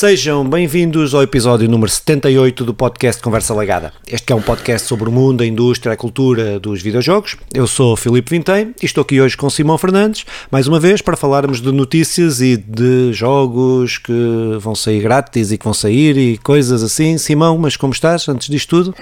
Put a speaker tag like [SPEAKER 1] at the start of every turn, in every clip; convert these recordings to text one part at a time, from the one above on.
[SPEAKER 1] Sejam bem-vindos ao episódio número 78 do podcast Conversa Legada. Este é um podcast sobre o mundo, a indústria, a cultura dos videojogos. Eu sou Filipe Vintém e estou aqui hoje com Simão Fernandes, mais uma vez para falarmos de notícias e de jogos que vão sair grátis e que vão sair e coisas assim. Simão, mas como estás antes disto tudo?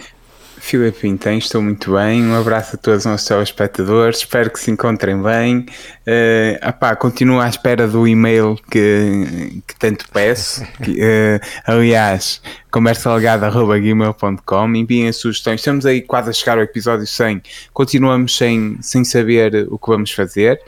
[SPEAKER 2] Filipe Pintem, estou muito bem. Um abraço a todos os nossos telespectadores. Espero que se encontrem bem. Uh, apá, continuo à espera do e-mail que, que tanto peço. Que, uh, aliás, conversalegada.gmail.com Enviem as sugestões. Estamos aí quase a chegar ao episódio 100. Continuamos sem, sem saber o que vamos fazer.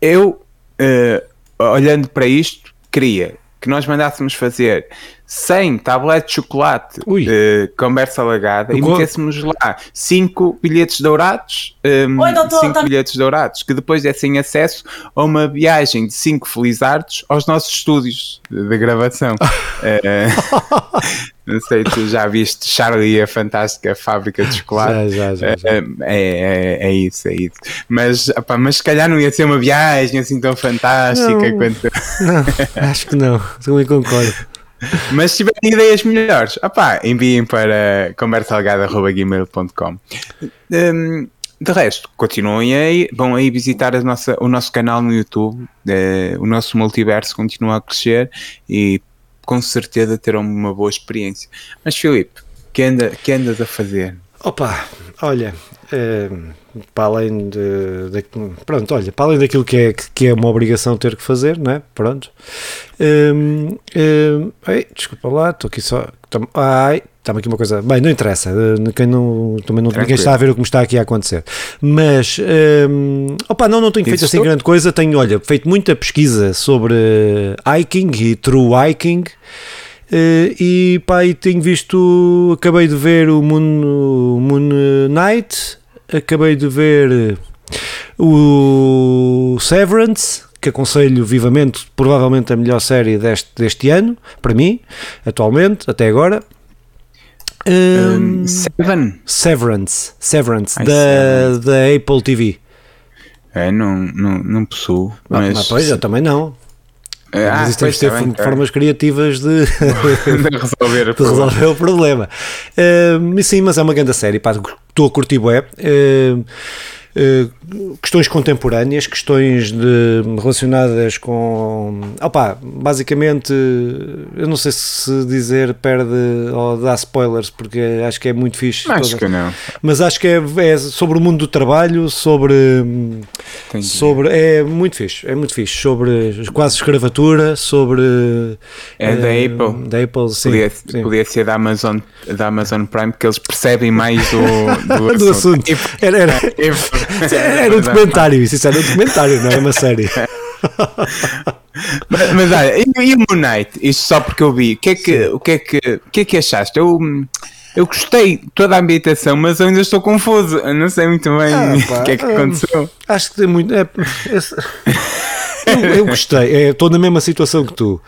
[SPEAKER 2] Eu, uh, olhando para isto, queria que nós mandássemos fazer 100 tabletes de chocolate uh, conversa lagada e metêssemos lá 5 bilhetes dourados, um, 5 tá... bilhetes dourados, que depois dessem acesso a uma viagem de 5 felizardos aos nossos estúdios de, de gravação. uh, não sei, tu já viste Charlie a Fantástica Fábrica de Chocolate?
[SPEAKER 1] Já, já, já. já.
[SPEAKER 2] É, é, é, isso, é isso. Mas, opa, mas se calhar não ia ser uma viagem assim tão fantástica
[SPEAKER 1] não,
[SPEAKER 2] quanto.
[SPEAKER 1] Não, acho que não, também concordo.
[SPEAKER 2] Mas se tiverem ideias melhores, opá, enviem para conversalgada.gmail.com. Um, de resto, continuem aí, vão aí visitar nossa, o nosso canal no YouTube, uh, o nosso multiverso continua a crescer e com certeza terão uma boa experiência. Mas Filipe, que, anda, que andas a fazer?
[SPEAKER 1] Opa, olha, para além de, de, pronto, olha, para além daquilo que é, que é uma obrigação ter que fazer, não é? Pronto. Um, um, ai, desculpa lá, estou aqui só. Ai, estava aqui uma coisa. Bem, não interessa. Eh, quem não, também não, ninguém está a ver o que me está aqui a acontecer. Mas, um, opa, não, não tenho feito assim grande coisa. Tenho, olha, feito muita pesquisa sobre hiking e true hiking. Uh, e pá, e tenho visto, acabei de ver o Moon, Moon Knight, acabei de ver o Severance, que aconselho vivamente, provavelmente a melhor série deste, deste ano, para mim, atualmente, até agora.
[SPEAKER 2] Um, Seven?
[SPEAKER 1] Severance, Severance, da, da Apple TV.
[SPEAKER 2] É, não, não, não possuo. Ah, mas,
[SPEAKER 1] mas pois, eu também não. Ah, mas temos de ter bem, formas tá. criativas de,
[SPEAKER 2] de, resolver,
[SPEAKER 1] de resolver, o problema. Uh, sim, mas é uma grande série. Estou a curtir web. Uh, questões contemporâneas, questões de, relacionadas com. Opa, basicamente, eu não sei se dizer perde ou dá spoilers, porque acho que é muito fixe.
[SPEAKER 2] Acho que não.
[SPEAKER 1] Mas acho que é, é, sobre o mundo do trabalho, sobre. Entendi. sobre É muito fixe, é muito fixe. Sobre quase escravatura, sobre.
[SPEAKER 2] É da uh, Apple.
[SPEAKER 1] Da Apple, sim
[SPEAKER 2] podia,
[SPEAKER 1] sim.
[SPEAKER 2] podia ser da Amazon, da Amazon Prime, porque eles percebem mais do, do,
[SPEAKER 1] do assunto. assunto. Era, era, era um documentário, isso, isso era um documentário, não é uma série.
[SPEAKER 2] mas, mas olha, e, e o Moon Knight? Isto só porque eu vi. O que é que, o que, é que, o que, é que achaste? Eu, eu gostei toda a ambientação, mas eu ainda estou confuso. Eu não sei muito bem ah, o que é que aconteceu.
[SPEAKER 1] acho que tem muito. É, eu, eu, gostei, estou na mesma situação que tu.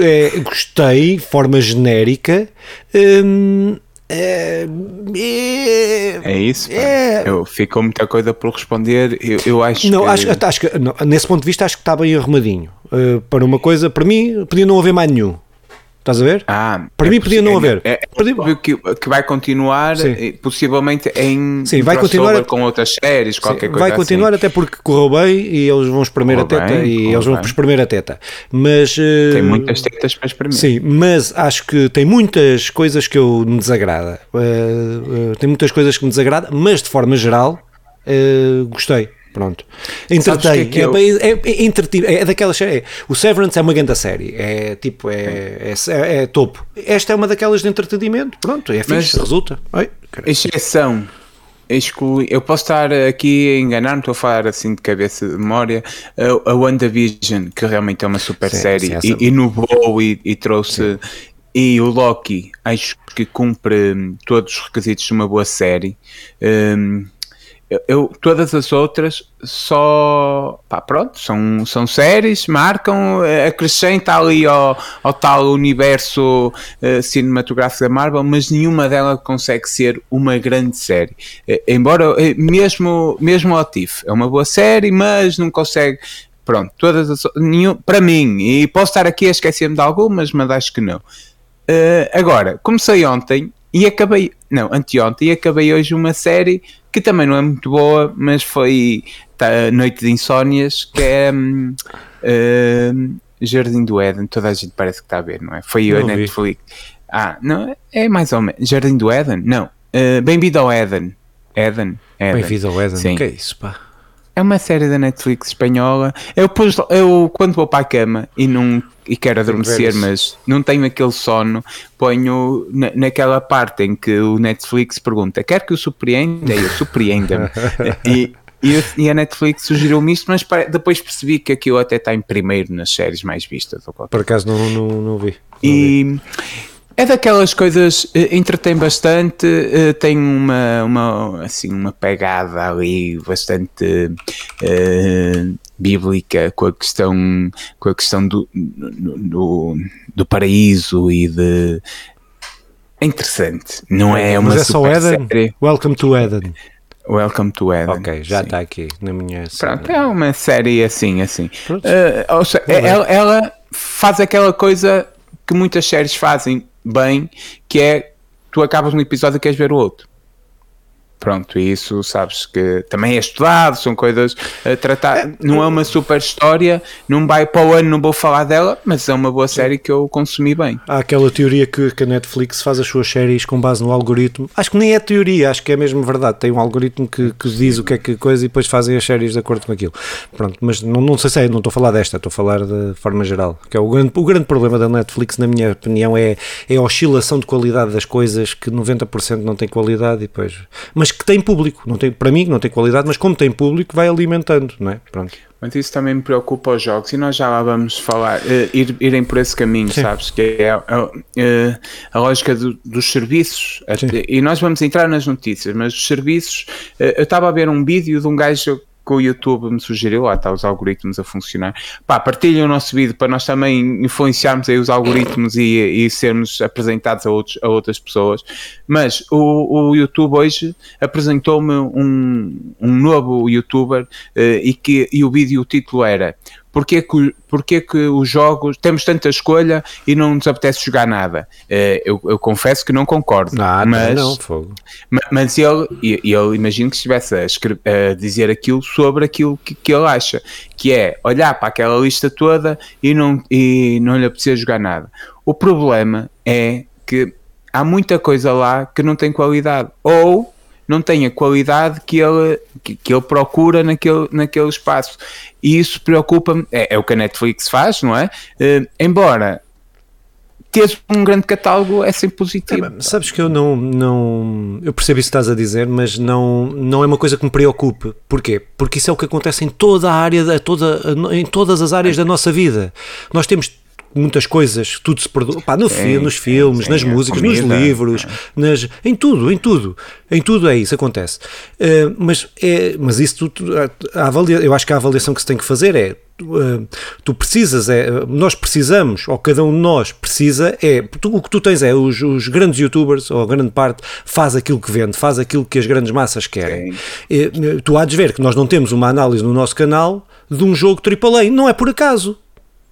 [SPEAKER 1] É, gostei, de forma genérica. Hum, é,
[SPEAKER 2] é, é isso. É, eu, ficou muita coisa por responder. Eu, eu acho
[SPEAKER 1] não, que... acho, acho que não, nesse ponto de vista acho que está bem arrumadinho. Uh, para uma coisa, para mim, podia não haver mais nenhum. Estás a ver?
[SPEAKER 2] Ah,
[SPEAKER 1] para
[SPEAKER 2] é
[SPEAKER 1] mim podia não haver.
[SPEAKER 2] É, é que, que vai continuar Sim. possivelmente em
[SPEAKER 1] Sim, vai continuar
[SPEAKER 2] com outras séries, qualquer
[SPEAKER 1] Sim,
[SPEAKER 2] coisa
[SPEAKER 1] Vai continuar
[SPEAKER 2] assim.
[SPEAKER 1] até porque correu bem e eles vão espremer a teta bem, e eles vão espremer a teta. Mas
[SPEAKER 2] tem muitas tetas para espremer.
[SPEAKER 1] Sim, mas acho que tem muitas coisas que eu me desagrada. Uh, uh, tem muitas coisas que me desagrada, mas de forma geral uh, gostei. Pronto. Entretém. Que é, que é, é, é, é, daquelas séries. O Severance é uma grande série. É tipo, é, é, é, topo. Esta é uma daquelas de entretenimento. Pronto, é fixe, Mas, resulta. Ai,
[SPEAKER 2] exceção. Exclui, eu posso estar aqui a enganar-me, estou a falar assim de cabeça de memória. A, a WandaVision, que realmente é uma super sim, série, sim, e inovou e, e trouxe. Sim. E o Loki, acho que cumpre todos os requisitos de uma boa série. Um, eu, todas as outras só pá, pronto, são, são séries, marcam, eh, acrescenta ali ao, ao tal universo uh, cinematográfico da Marvel, mas nenhuma delas consegue ser uma grande série. Uh, embora, uh, mesmo, mesmo o Tiff é uma boa série, mas não consegue Pronto, todas as, nenhum, para mim, e posso estar aqui a esquecer-me de algumas, mas acho que não. Agora, comecei ontem e acabei, não, anteontem, e acabei hoje uma série que também não é muito boa, mas foi tá, Noite de Insónias, que é um, uh, Jardim do Éden, toda a gente parece que está a ver, não é? Foi não a Netflix. Ah, não, é mais ou menos. Jardim do Éden? Não. Uh, Bem-vindo ao Éden. Éden.
[SPEAKER 1] Bem-vindo ao Éden. Sim. que é isso, pá?
[SPEAKER 2] É uma série da Netflix espanhola. Eu, pus, eu quando vou para a cama e não e quero adormecer, mas não tenho aquele sono, ponho na, naquela parte em que o Netflix pergunta: quer que o surpreenda? Eu surpreenda-me. e, e, e, a Netflix sugeriu-me isto, mas depois percebi que aquilo até está em primeiro nas séries mais vistas.
[SPEAKER 1] Por acaso não, não, não vi. Não
[SPEAKER 2] e. Vi. É daquelas coisas, eh, entretém bastante, eh, tem uma, uma, assim, uma pegada ali bastante uh, bíblica com a questão, com a questão do, do, do paraíso e de. É interessante, não é uma
[SPEAKER 1] Mas é só Eden? Série. Welcome to Eden.
[SPEAKER 2] Welcome to Eden.
[SPEAKER 1] Ok, já está aqui na minha.
[SPEAKER 2] Pronto, é uma série assim, assim. Uh, seja, ela, ela faz aquela coisa que muitas séries fazem bem, que é tu acabas um episódio e queres ver o outro. Pronto, isso sabes que também é estudado, são coisas a tratar. Não é uma super história, não vai para o ano, não vou falar dela, mas é uma boa série que eu consumi bem.
[SPEAKER 1] Há aquela teoria que, que a Netflix faz as suas séries com base no algoritmo. Acho que nem é teoria, acho que é mesmo verdade. Tem um algoritmo que, que diz o que é que coisa e depois fazem as séries de acordo com aquilo. Pronto, mas não, não sei se é, não estou a falar desta, estou a falar de forma geral. Que é o grande, o grande problema da Netflix, na minha opinião, é, é a oscilação de qualidade das coisas, que 90% não tem qualidade e depois. Mas mas que tem público. Não tem, para mim, não tem qualidade, mas como tem público, vai alimentando, não é? Pronto.
[SPEAKER 2] Mas isso também me preocupa os jogos e nós já lá vamos falar, uh, ir, irem por esse caminho, Sim. sabes? Que é a, a, eh, a lógica do, dos serviços. e nós vamos entrar nas notícias, mas os serviços. Uh, eu estava a ver um vídeo de um gajo que o YouTube me sugeriu, lá está os algoritmos a funcionar. Pá, partilhem o nosso vídeo para nós também influenciarmos aí os algoritmos e, e sermos apresentados a, outros, a outras pessoas. Mas o, o YouTube hoje apresentou-me um, um novo youtuber uh, e, que, e o vídeo, o título era porque que, porque que os jogos temos tanta escolha e não nos apetece jogar nada? Uh, eu, eu, confesso que não concordo.
[SPEAKER 1] Nada, mas, não, fogo.
[SPEAKER 2] Mas ele, ele imagino que estivesse a, escrever, a dizer aquilo sobre aquilo que, que, ele acha, que é olhar para aquela lista toda e não, e não lhe apetecer jogar nada. O problema é que há muita coisa lá que não tem qualidade. Ou não tem a qualidade que ele, que, que, ele procura naquele, naquele espaço. E isso preocupa-me, é, é, o que a Netflix faz, não é? Uh, embora ter um grande catálogo é sempre positivo. É,
[SPEAKER 1] sabes que eu não, não eu percebo isso que estás a dizer, mas não, não é uma coisa que me preocupe. Porquê? Porque isso é o que acontece em toda a área, toda, em todas as áreas da nossa vida. Nós temos muitas coisas, tudo se perdoa. Pá, no sim, nos filmes, sim, nas músicas, comida, nos livros, nas, em tudo, em tudo. Em tudo é isso, acontece. Uh, mas, é, mas isso tudo, a, avalia, eu acho que a avaliação que se tem que fazer é Uh, tu precisas, é, nós precisamos, ou cada um de nós precisa, é tu, o que tu tens é os, os, grandes youtubers, ou a grande parte, faz aquilo que vende, faz aquilo que as grandes massas querem. E, tu há de ver que nós não temos uma análise no nosso canal de um jogo AAA, não é por acaso.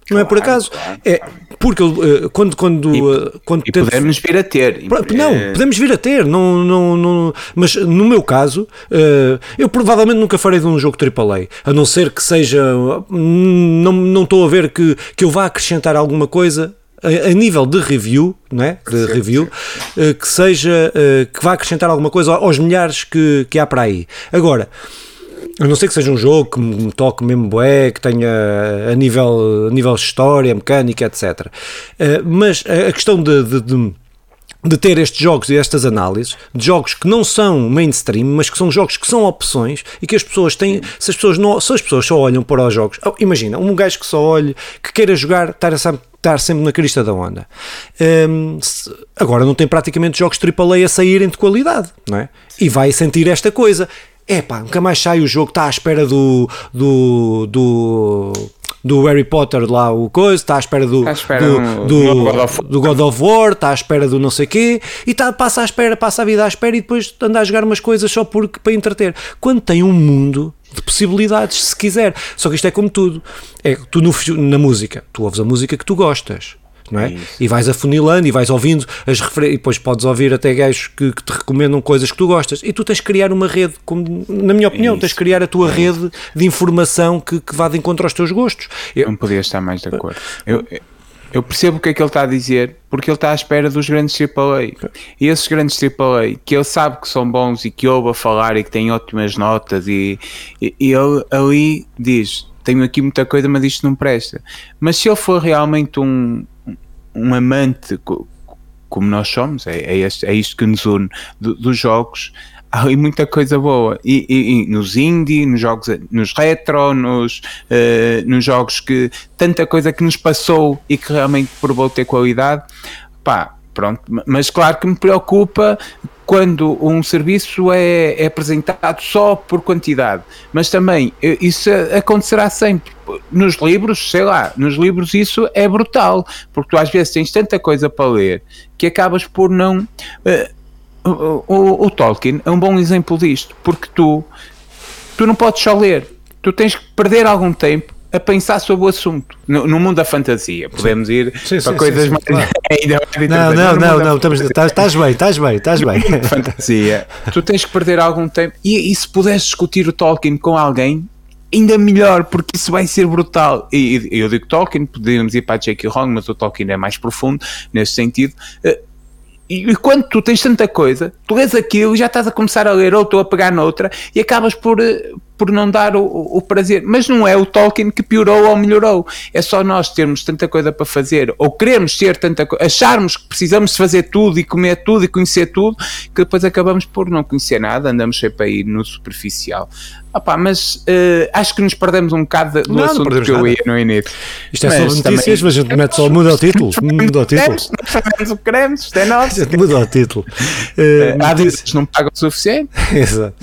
[SPEAKER 1] Não é por acaso. É porque uh, quando. quando,
[SPEAKER 2] uh, quando e teve... podemos vir a ter.
[SPEAKER 1] Não, é... podemos vir a ter. Não, não, não, mas no meu caso, uh, eu provavelmente nunca farei de um jogo AAA. A não ser que seja. Não, não estou a ver que, que eu vá acrescentar alguma coisa a, a, nível de review, não é? De sim, review, sim. que seja que vá acrescentar alguma coisa aos milhares que, que há para aí. Agora, a não ser que seja um jogo que me toque mesmo bué, que tenha a nível, a nível história, mecânica, etc. Uh, mas a questão de, de, de de ter estes jogos e estas análises, de jogos que não são mainstream, mas que são jogos que são opções e que as pessoas têm, se as pessoas, não, se as pessoas só olham para os jogos, oh, imagina, um gajo que só olhe, que queira jogar, estar, a, estar sempre na crista da onda. Um, se, agora não tem praticamente jogos AAA a saírem de qualidade, não é? E vai sentir esta coisa é pá, nunca mais sai o jogo, está à espera do, do, do, do Harry Potter lá, o coisa, está à espera do, espera do, do, do, God of, do, God of War, está à espera do não sei quê, e tá, passa à espera, passa a vida à espera e depois anda a jogar umas coisas só porque, para entreter. Quando tem um mundo de possibilidades, se quiser. Só que isto é como tudo. É tu no, na música, tu ouves a música que tu gostas. Não é? E vais afunilando e vais ouvindo as referências, e depois podes ouvir até gajos que, que, te recomendam coisas que tu gostas. E tu tens de criar uma rede, como, na minha opinião, Isso. tens de criar a tua rede de informação que, que vá de encontro aos teus gostos.
[SPEAKER 2] Eu, não podia estar mais de acordo. Eu, eu percebo o que é que ele está a dizer, porque ele está à espera dos grandes AAA. E esses grandes AAA, que ele sabe que são bons e que ouve a falar e que têm ótimas notas, e, e, e ele ali diz: Tenho aqui muita coisa, mas isto não presta. Mas se ele for realmente um, um amante, como nós somos, é, é, este, é isto que nos une do, dos jogos, há ali muita coisa boa. E, e, e, nos indie, nos jogos, nos retro, nos, uh, nos jogos que tanta coisa que nos passou e que realmente provou ter qualidade, pá, pronto. Mas claro que me preocupa quando um serviço é, é, apresentado só por quantidade, mas também eh, isso acontecerá sempre. Nos livros, sei lá, nos livros isso é brutal, porque tu às vezes tens tanta coisa para ler que acabas por não. Uh, o, o, Tolkien é um bom exemplo disto, porque tu, tu não podes só ler, tu tens que perder algum tempo a pensar sobre o assunto. No, no mundo da fantasia, podemos ir sim, para sim, coisas sim, mais. Claro.
[SPEAKER 1] não, não, não, não, estamos, estás, estás bem, estás bem, estás bem.
[SPEAKER 2] fantasia, tu tens que perder algum tempo. E, e se puderes discutir o Tolkien com alguém, ainda melhor, porque isso vai ser brutal. E, e eu digo Tolkien, podemos ir para a J.K. Rowling, mas o Tolkien é mais profundo nesse sentido. Uh, e quando tu tens tanta coisa, tu lês aquilo e já estás a começar a ler outra ou a pegar noutra e acabas por, eh, por não dar o, o, prazer. Mas não é o Tolkien que piorou ou melhorou. É só nós termos tanta coisa para fazer, ou queremos ter tanta coisa, acharmos que precisamos fazer tudo e comer tudo e conhecer tudo, que depois acabamos por não conhecer nada, andamos sempre aí no superficial. Opa, mas uh, acho que nos perdemos um bocado do não, assunto não que eu ia no início.
[SPEAKER 1] Isto é mas sobre notícias, mas a gente mete só, muda o título. Muda o título.
[SPEAKER 2] Nós fazemos o que queremos, isto é nosso.
[SPEAKER 1] Muda o título.
[SPEAKER 2] Uh, Há vezes não pagam o suficiente.
[SPEAKER 1] Exato.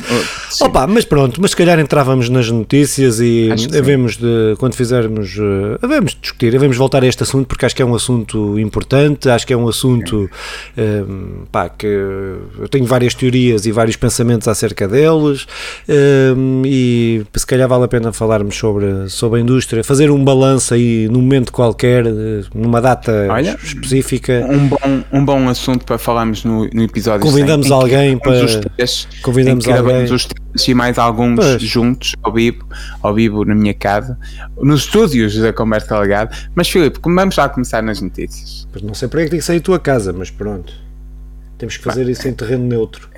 [SPEAKER 1] Opa, mas pronto, mas se calhar entrávamos nas notícias e havemos de, quando fizermos, uh, havemos de discutir, havemos de voltar a este assunto porque acho que é um assunto importante, acho que é um assunto um, pá, que eu tenho várias teorias e vários pensamentos acerca deles. Um, e se calhar vale a pena falarmos sobre, sobre a indústria, fazer um balanço aí num momento qualquer, numa data Olha, específica.
[SPEAKER 2] Um bom, um bom assunto para falarmos no, no episódio
[SPEAKER 1] Convidamos 100, alguém para. Três, convidamos alguém.
[SPEAKER 2] Os três e mais alguns pois. juntos ao vivo, ao vivo na minha casa, nos estúdios da Conversa Legada. Mas Filipe, vamos já começar nas notícias.
[SPEAKER 1] Pois não sei para que tem que sair a tua casa, mas pronto. Temos que fazer isso em terreno neutro.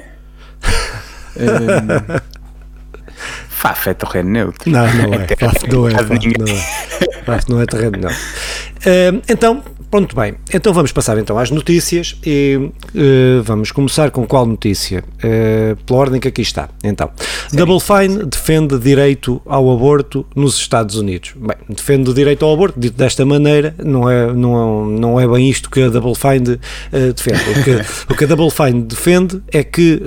[SPEAKER 2] Um, Faf é terreno neutro.
[SPEAKER 1] Não, não é. Faf não é. Faf não é. Faf não é terreno neutro. Uh, então, pronto, bem. Então vamos passar então às notícias e uh, vamos começar com qual notícia? Uh, pela ordem que aqui está. Então. Double Fine defende direito ao aborto nos Estados Unidos. Bem, defende o direito ao aborto, dito desta maneira, não é, não, não é bem isto que a Double Fine uh, defende. O que, o que a Double Fine defende é que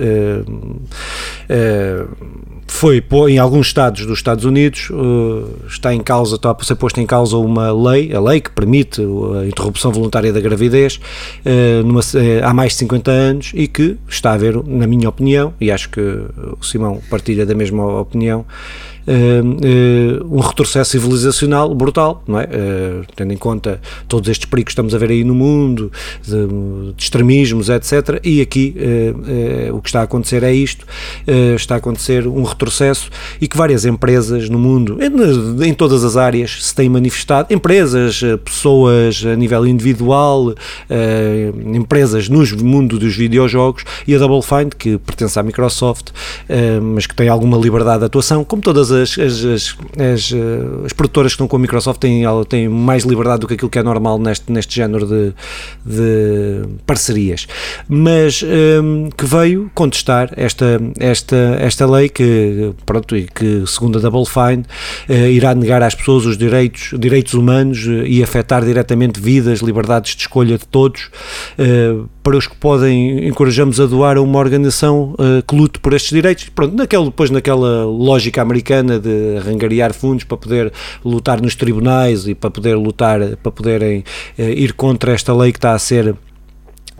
[SPEAKER 1] foi em alguns estados dos Estados Unidos uh, está em causa, está a ser posta em causa uma lei, a lei que permite a interrupção voluntária da gravidez uh, numa, uh, há mais de 50 anos e que está a haver, na minha opinião, e acho que o Simão partilha da mesma opinião, um retrocesso civilizacional brutal, não é? Uh, tendo em conta todos estes perigos que estamos a ver aí no mundo, de, de extremismos, etc. E aqui o que está a acontecer é isto: está a acontecer um retrocesso e que várias empresas no mundo, em, em todas as áreas, se têm manifestado. Empresas, pessoas a nível individual, empresas no mundo dos videojogos e a Double Fine, que pertence à Microsoft, mas que tem alguma liberdade de atuação, como todas as as, as, as, as, eh, as produtoras que estão com a Microsoft têm, têm mais liberdade do que aquilo que é normal neste, neste género de, de parcerias. Mas um, que veio contestar esta, esta, esta lei que, pronto, e que segundo a Double Fine uh, irá negar às pessoas os direitos, direitos humanos uh, e afetar diretamente vidas, liberdades de escolha de todos. Uh, para os que podem, encorajamos a doar a uma organização uh, que lute por estes direitos. Pronto, naquela, depois naquela lógica americana de arrangariar fundos para poder lutar nos tribunais e para poder lutar, para poderem uh, ir contra esta lei que está a ser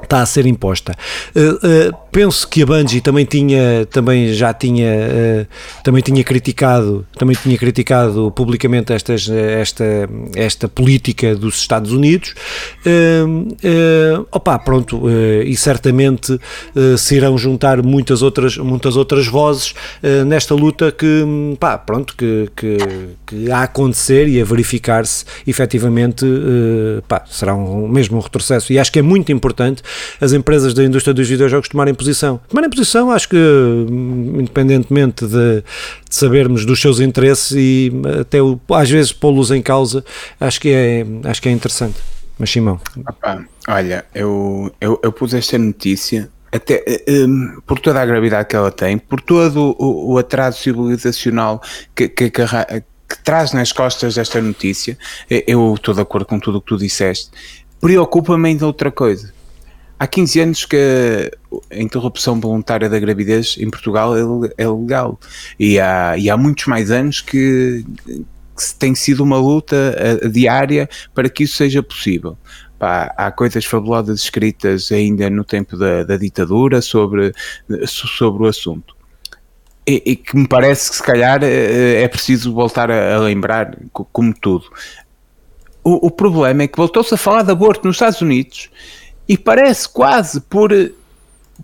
[SPEAKER 1] está a ser imposta. Uh, uh, penso que a Bungie também tinha, também já tinha, uh, também tinha criticado, também tinha criticado publicamente estas, esta, esta política dos Estados Unidos. opa, pronto, e certamente se irão juntar muitas outras, muitas outras vozes nesta luta que, pá, pronto, que, que, que a acontecer e a verificar-se efetivamente, pá, será um, mesmo um retrocesso. E acho que é muito importante as empresas da indústria dos videojogos tomarem posição. Tomarem posição, acho que, independentemente de, de sabermos dos seus interesses e até às vezes pô-los em causa, acho que é, acho que é interessante. Mas Simão.
[SPEAKER 2] Opa, olha, eu, eu, eu pus esta notícia até um, por toda a gravidade que ela tem, por todo o, o atraso civilizacional que, que, que, que, traz nas costas desta notícia, eu estou de acordo com tudo o que tu disseste. Preocupa-me ainda outra coisa. Há 15 anos que a interrupção voluntária da gravidez em Portugal é, é legal. E há, e há muitos mais anos que, que tem sido uma luta eh, diária para que isso seja possível. Pá, há coisas fabulosas escritas ainda no tempo da, da ditadura sobre, sobre o assunto. E, e, que me parece que se calhar eh, é preciso voltar a, a lembrar, como tudo. O, o problema é que voltou-se a falar de aborto nos Estados Unidos e parece quase por,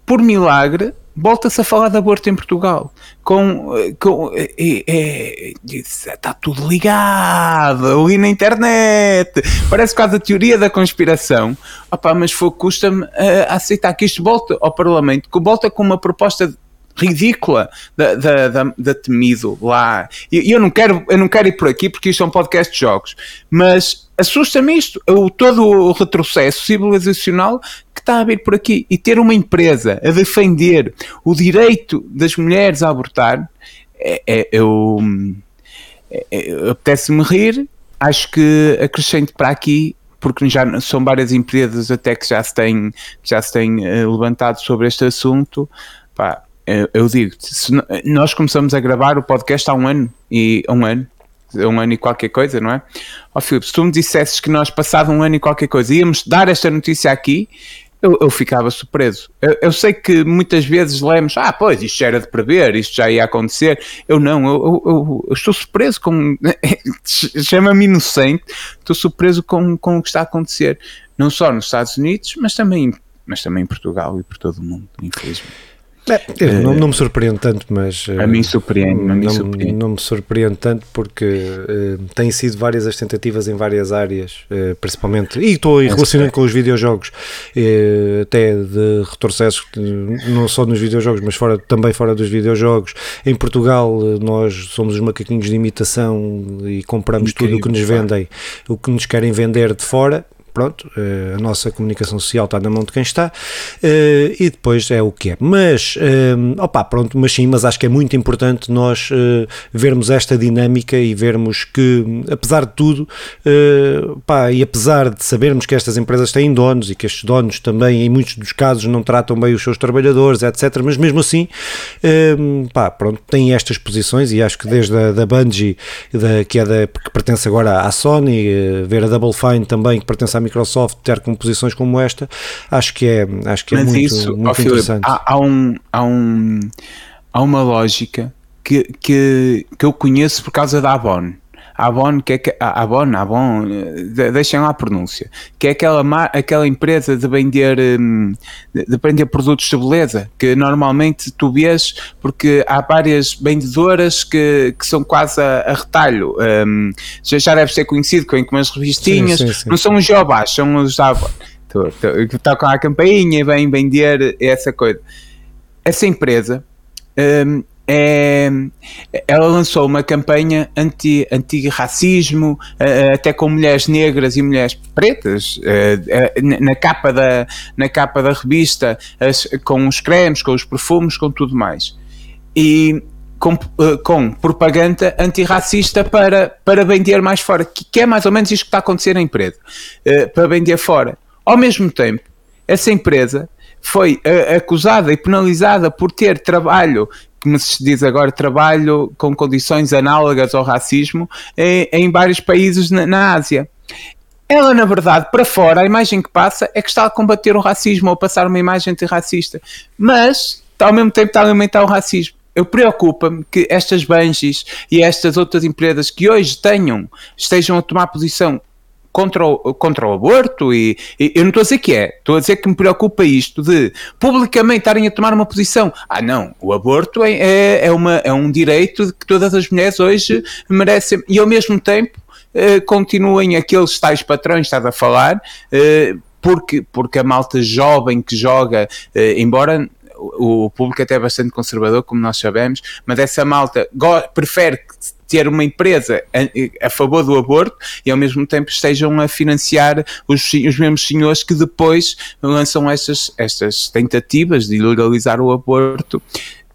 [SPEAKER 2] por milagre volta-se a falar de aborto em Portugal. Com, com é, é, está tudo ligado ali na internet. Parece quase a teoria da conspiração. Opa, mas custa-me uh, aceitar que isto volta ao Parlamento, que volta com uma proposta ridícula da, da, da, da Temido lá. E eu não, quero, eu não quero ir por aqui porque isto é um podcast de jogos, mas assusta-me isto, o, todo o retrocesso civilizacional que está a vir por aqui. E ter uma empresa a defender o direito das mulheres a abortar, é, é, eu, é, é, apetece-me rir, acho que acrescente para aqui porque já são várias empresas até que já se têm, já se têm uh, levantado sobre este assunto. Pá, eu digo, nós começamos a gravar o podcast há um ano e um ano, um ano e qualquer coisa, não é? Ó oh, Filipe, se tu me dissesses que nós passado um ano e qualquer coisa íamos dar esta notícia aqui, eu, eu ficava surpreso. Eu, eu, sei que muitas vezes lemos, ah, pois, isto já era de prever, isto já ia acontecer. Eu não, eu, eu, eu estou surpreso com. Chama-me inocente, estou surpreso com, com o que está a acontecer, não só nos Estados Unidos, mas também, mas também em Portugal e por todo o mundo, infelizmente.
[SPEAKER 1] É, não, não, me surpreende tanto, mas.
[SPEAKER 2] A mim surpreende,
[SPEAKER 1] não,
[SPEAKER 2] mim surpreende.
[SPEAKER 1] Não, me surpreende tanto porque uh, têm sido várias as tentativas em várias áreas, uh, principalmente. E estou relacionando com os videojogos, uh, até de retrocessos, não só nos videojogos, mas fora, também fora dos videojogos. Em Portugal, nós somos os macaquinhos de imitação e compramos Incrível, tudo o que nos vendem, o que nos querem vender de fora pronto, eh, a nossa comunicação social está na mão de quem está eh, e depois é o que é. Mas, eh, opá, pronto, mas sim, mas acho que é muito importante nós vermos esta dinâmica e vermos que, apesar de tudo, pá, e apesar de sabermos que estas empresas têm donos e que estes donos também, em muitos dos casos, não tratam bem os seus trabalhadores, etc., mas mesmo assim, pá, pronto, têm estas posições e acho que desde a da Bungie, da, que, é da, que pertence agora à Sony, ver a Double Fine também, que pertence à Microsoft ter composições como esta, acho que é, acho que é muito, isso, muito interessante.
[SPEAKER 2] há, há, um, há, um, há uma lógica que, que, que eu conheço por causa da Avon. A Avon, que é que, a Avon, Avon, deixem lá a pronúncia, que é aquela, aquela empresa de vender, hum, de vender produtos de beleza, que normalmente tu vês, porque há várias vendedoras que, que são quase a, a retalho. Um, já, já deve ser conhecido com umas revistinhas, sim, sim, sim. não são os Jobás, são os Avon. Que tocam a campainha e vêm vender essa coisa. Essa empresa um, é, ela lançou uma campanha anti, anti-racismo, uh, até com mulheres negras e mulheres pretas, uh, na, capa da, na capa da revista, com os cremes, com os perfumes, com tudo mais. E com, com propaganda antirracista para, para vender mais fora, que, é mais ou menos isto que está a acontecer na empresa, para vender fora. Ao mesmo tempo, essa empresa foi acusada e penalizada por ter trabalho como se diz agora, trabalho com condições análogas ao racismo em, em vários países na, na Ásia. ela, na verdade, para fora, a imagem que passa é que está a combater o racismo ou passar uma imagem antirracista. Mas, ao mesmo tempo, está a alimentar o racismo. Eu preocupa-me que estas Banshees e estas outras empresas que hoje tenham, estejam a tomar posição contra o, contra o aborto e, e, eu não estou a dizer que é, estou a dizer que me preocupa isto de publicamente estarem a tomar uma posição. Ah, não, o aborto é, é, é uma, é um direito que todas as mulheres hoje merecem e ao mesmo tempo eh, continuem aqueles tais patrões, estás a falar, eh, porque, porque a malta jovem que joga, eh, embora o, público até é bastante conservador, como nós sabemos, mas essa malta prefere ter uma empresa a, a, favor do aborto e ao mesmo tempo estejam a financiar os, os mesmos senhores que depois lançam estas, estas tentativas de legalizar o aborto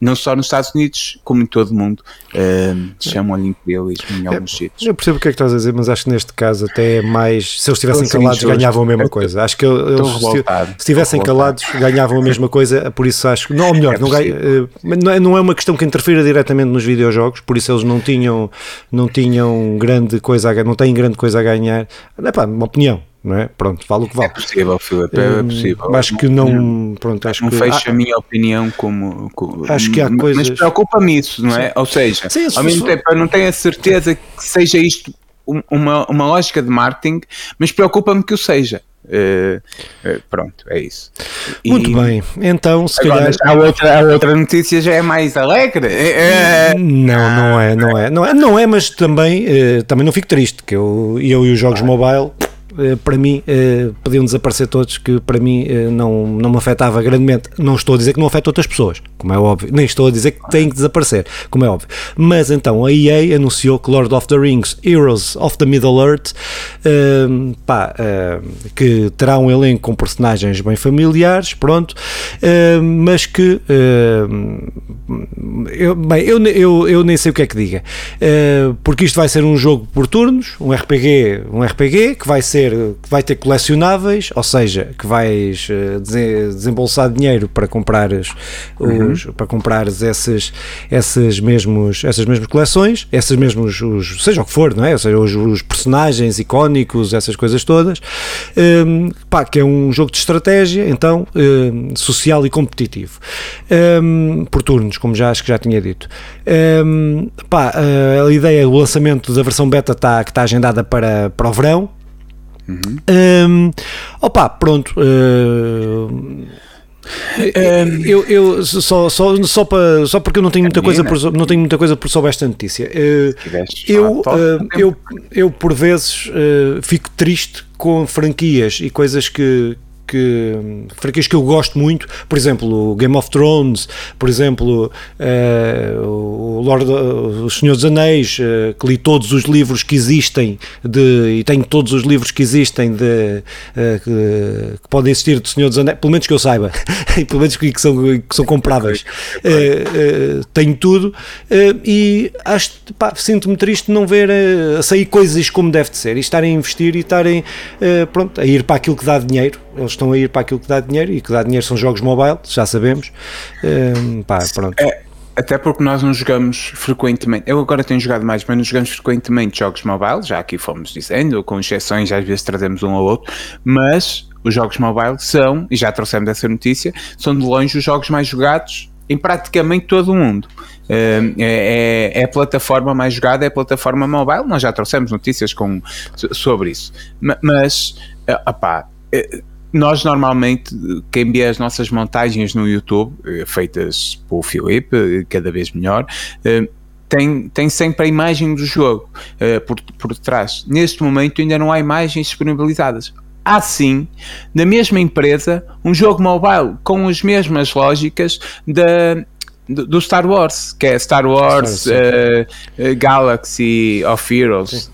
[SPEAKER 2] não só nos Estados Unidos, como em todo o mundo, uh, chamam-lhe imperialismo em alguns sítios.
[SPEAKER 1] Eu percebo o que é que estás a dizer, mas acho que neste caso até é mais. Se eles estivessem calados, ganhavam a mesma coisa. Acho que eles, se estivessem calados, ganhavam a mesma coisa, por isso acho que. Não, ou melhor, é não, eh, é, não é uma questão que interfira diretamente nos videojogos, por isso eles não tinham, não tinham grande coisa a, não têm grande coisa a ganhar. É pá, uma opinião não é? Pronto, vale o que vale.
[SPEAKER 2] É possível, Filipe, é hum, possível.
[SPEAKER 1] Acho que não, pronto, acho
[SPEAKER 2] não
[SPEAKER 1] que,
[SPEAKER 2] fecho a minha opinião como, como
[SPEAKER 1] acho que há coisas...
[SPEAKER 2] Mas preocupa-me isso, não é? Sim. Ou seja, Sim, ao mesmo tempo eu não tenho a certeza que seja isto uma, uma lógica de marketing, mas preocupa-me que o seja. Uh, uh, pronto, é isso.
[SPEAKER 1] Muito e, bem, então se
[SPEAKER 2] agora, calhar. A outra, a outra notícia já é mais alegre.
[SPEAKER 1] Uh, não, não é, não é, não é, não é, mas também, também não fico triste, que eu, eu e os jogos mobile eh, para mim eh, podiam desaparecer todos, que para mim eh, não, não me afetava grandemente. Não estou a dizer que não afeta outras pessoas, como é óbvio, nem estou a dizer que tem que desaparecer, como é óbvio. Mas então a EA anunciou que Lord of the Rings Heroes of the Middle-earth uh, pá, que terá um elenco com personagens bem familiares, pronto, mas que eu, bem, eu, eu, eu nem sei o que é que diga, porque isto vai ser um jogo por turnos, um RPG, um RPG que vai ser que vai ter colecionáveis, ou seja, que vais eh, desembolsar dinheiro para comprares, os, uhum. para comprares esses, esses mesmos, essas mesmas coleções, esses mesmos, os, seja o que for, não é? Ou seja, os, os personagens icónicos, essas coisas todas, um, pá, que é um jogo de estratégia, então, um, social e competitivo, um, por turnos, como já acho que já tinha dito. Um, pá, a ideia, o lançamento da versão beta está, que está agendada para, para o verão, Uhum. Um, opa, pronto. Uh, eu, eu só, só, só, para, só porque eu não tenho muita coisa por, não tenho muita coisa por sobre esta notícia. Uh, eu, uh, eu, eu por vezes fico triste com franquias e coisas que, que franquias que eu gosto muito, por exemplo, o Game of Thrones, por exemplo, uh, o Lord, uh, o Senhor dos Anéis, uh, que li todos os livros que existem de, e tenho todos os livros que existem de, que, que, podem existir do Senhor dos Anéis, pelo menos que eu saiba, e pelo menos que, que, são, que são compráveis. tenho tudo e acho, sinto-me triste não ver a sair coisas como deve de ser e estarem a investir e estarem pronto, a ir para aquilo que dá dinheiro eles estão a ir para aquilo que dá dinheiro e que dá dinheiro são jogos mobile, já sabemos. Um, pá, pronto.
[SPEAKER 2] É, até porque nós não jogamos frequentemente, eu agora tenho jogado mais, mas não jogamos frequentemente jogos mobile, já aqui fomos dizendo, com exceções, às vezes trazemos um ou outro, mas os jogos mobile são, e já trouxemos essa notícia, são de longe os jogos mais jogados em praticamente todo o mundo. É, é, é, a plataforma mais jogada, é a plataforma mobile. Nós já trouxemos notícias com, sobre isso. Mas, eh, opá, eh, nós normalmente, quem vê as nossas montagens no YouTube, eh, feitas pelo Filipe, eh, cada vez melhor, eh, tem, tem sempre a imagem do jogo por, por trás. Neste momento ainda não há imagens disponibilizadas. Há sim, na mesma empresa, um jogo mobile com as mesmas lógicas da, do Star Wars, que é Star Wars uh, Galaxy of Heroes. Sim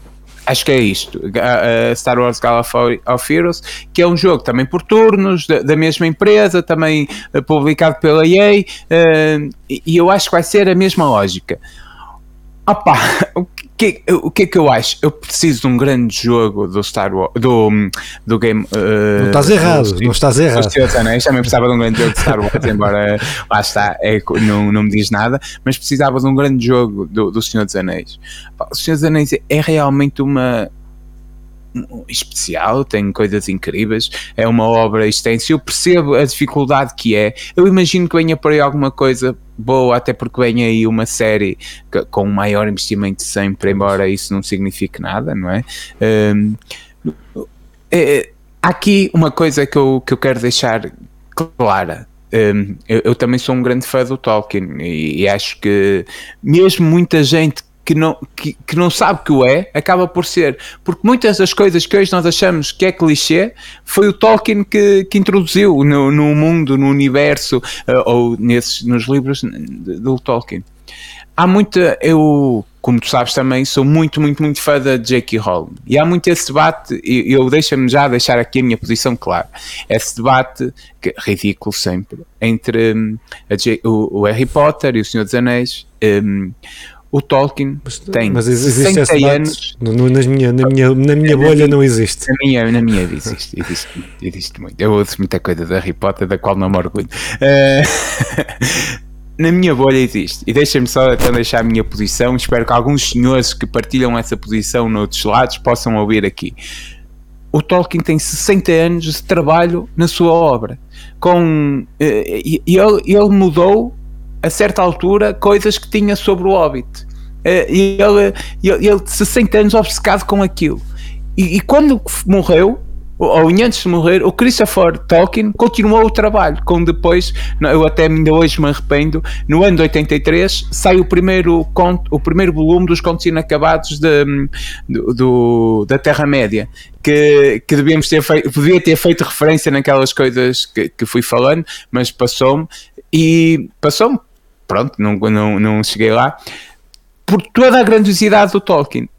[SPEAKER 2] acho que é isto, uh, Star Wars Galaxy of Heroes, que é um jogo também por turnos, da, da mesma empresa, também uh, publicado pela EA, uh, e eu acho que vai ser a mesma lógica. Opa, o que, o que é que eu acho? Eu preciso de um grande jogo do Star Wars, do, do game. Uh,
[SPEAKER 1] não estás errado,
[SPEAKER 2] do,
[SPEAKER 1] não estás errado.
[SPEAKER 2] Anéis, também precisava de um grande jogo de Star Wars, embora lá está, é, não, não me diz nada, mas precisava de um grande jogo do, do Senhor dos Anéis. O Senhor dos Anéis é realmente uma especial, tem coisas incríveis, é uma obra extensa. Eu percebo a dificuldade que é. Eu imagino que venha por aí alguma coisa boa, até porque vem aí uma série com um maior investimento sempre, embora isso não signifique nada, não é? Um, é há aqui uma coisa que eu, que eu quero deixar clara. Um, eu, eu, também sou um grande fã do Tolkien e, e acho que mesmo muita gente que não, que, que não sabe que o é, acaba por ser. Porque muitas das coisas que hoje nós achamos que é clichê foi o Tolkien que, que introduziu no, no mundo, no universo, uh, ou nesses, nos livros do Tolkien. Há muita. Eu, como tu sabes também, sou muito, muito, muito fã da J.K. Rowling. E há muito esse debate, e eu deixa-me já deixar aqui a minha posição clara. Esse debate, que, ridículo sempre, entre um, J, o, o, Harry Potter e o Senhor dos Anéis. Um, o Tolkien tem mas existe 60 anos.
[SPEAKER 1] No, nas minha, na, minha, na minha bolha não existe.
[SPEAKER 2] Na minha, na minha existe, existe, existe muito. Eu ouço muita coisa da Harry Potter, da qual não me orgulho. Uh, na minha bolha existe. E deixem-me só então deixar a minha posição. Espero que alguns senhores que partilham essa posição noutros lados possam ouvir aqui. O Tolkien tem 60 anos de trabalho na sua obra. Com, uh, ele, ele mudou a certa altura coisas que tinha sobre o Hobbit. Uh, e ele, ele, ele 60 anos obcecado com aquilo. E, e quando morreu, ou antes de morrer, o Christopher Tolkien continuou o trabalho, com depois, eu até ainda hoje me arrependo, no ano de 83 sai o primeiro, conto, o primeiro volume dos contos inacabados de, do, do da Terra-média, que, que devíamos ter feito, podia ter feito referência naquelas coisas que, que fui falando, mas passou-me, e passou-me pronto, não, não, não cheguei lá, por toda a grandiosidade do Tolkien.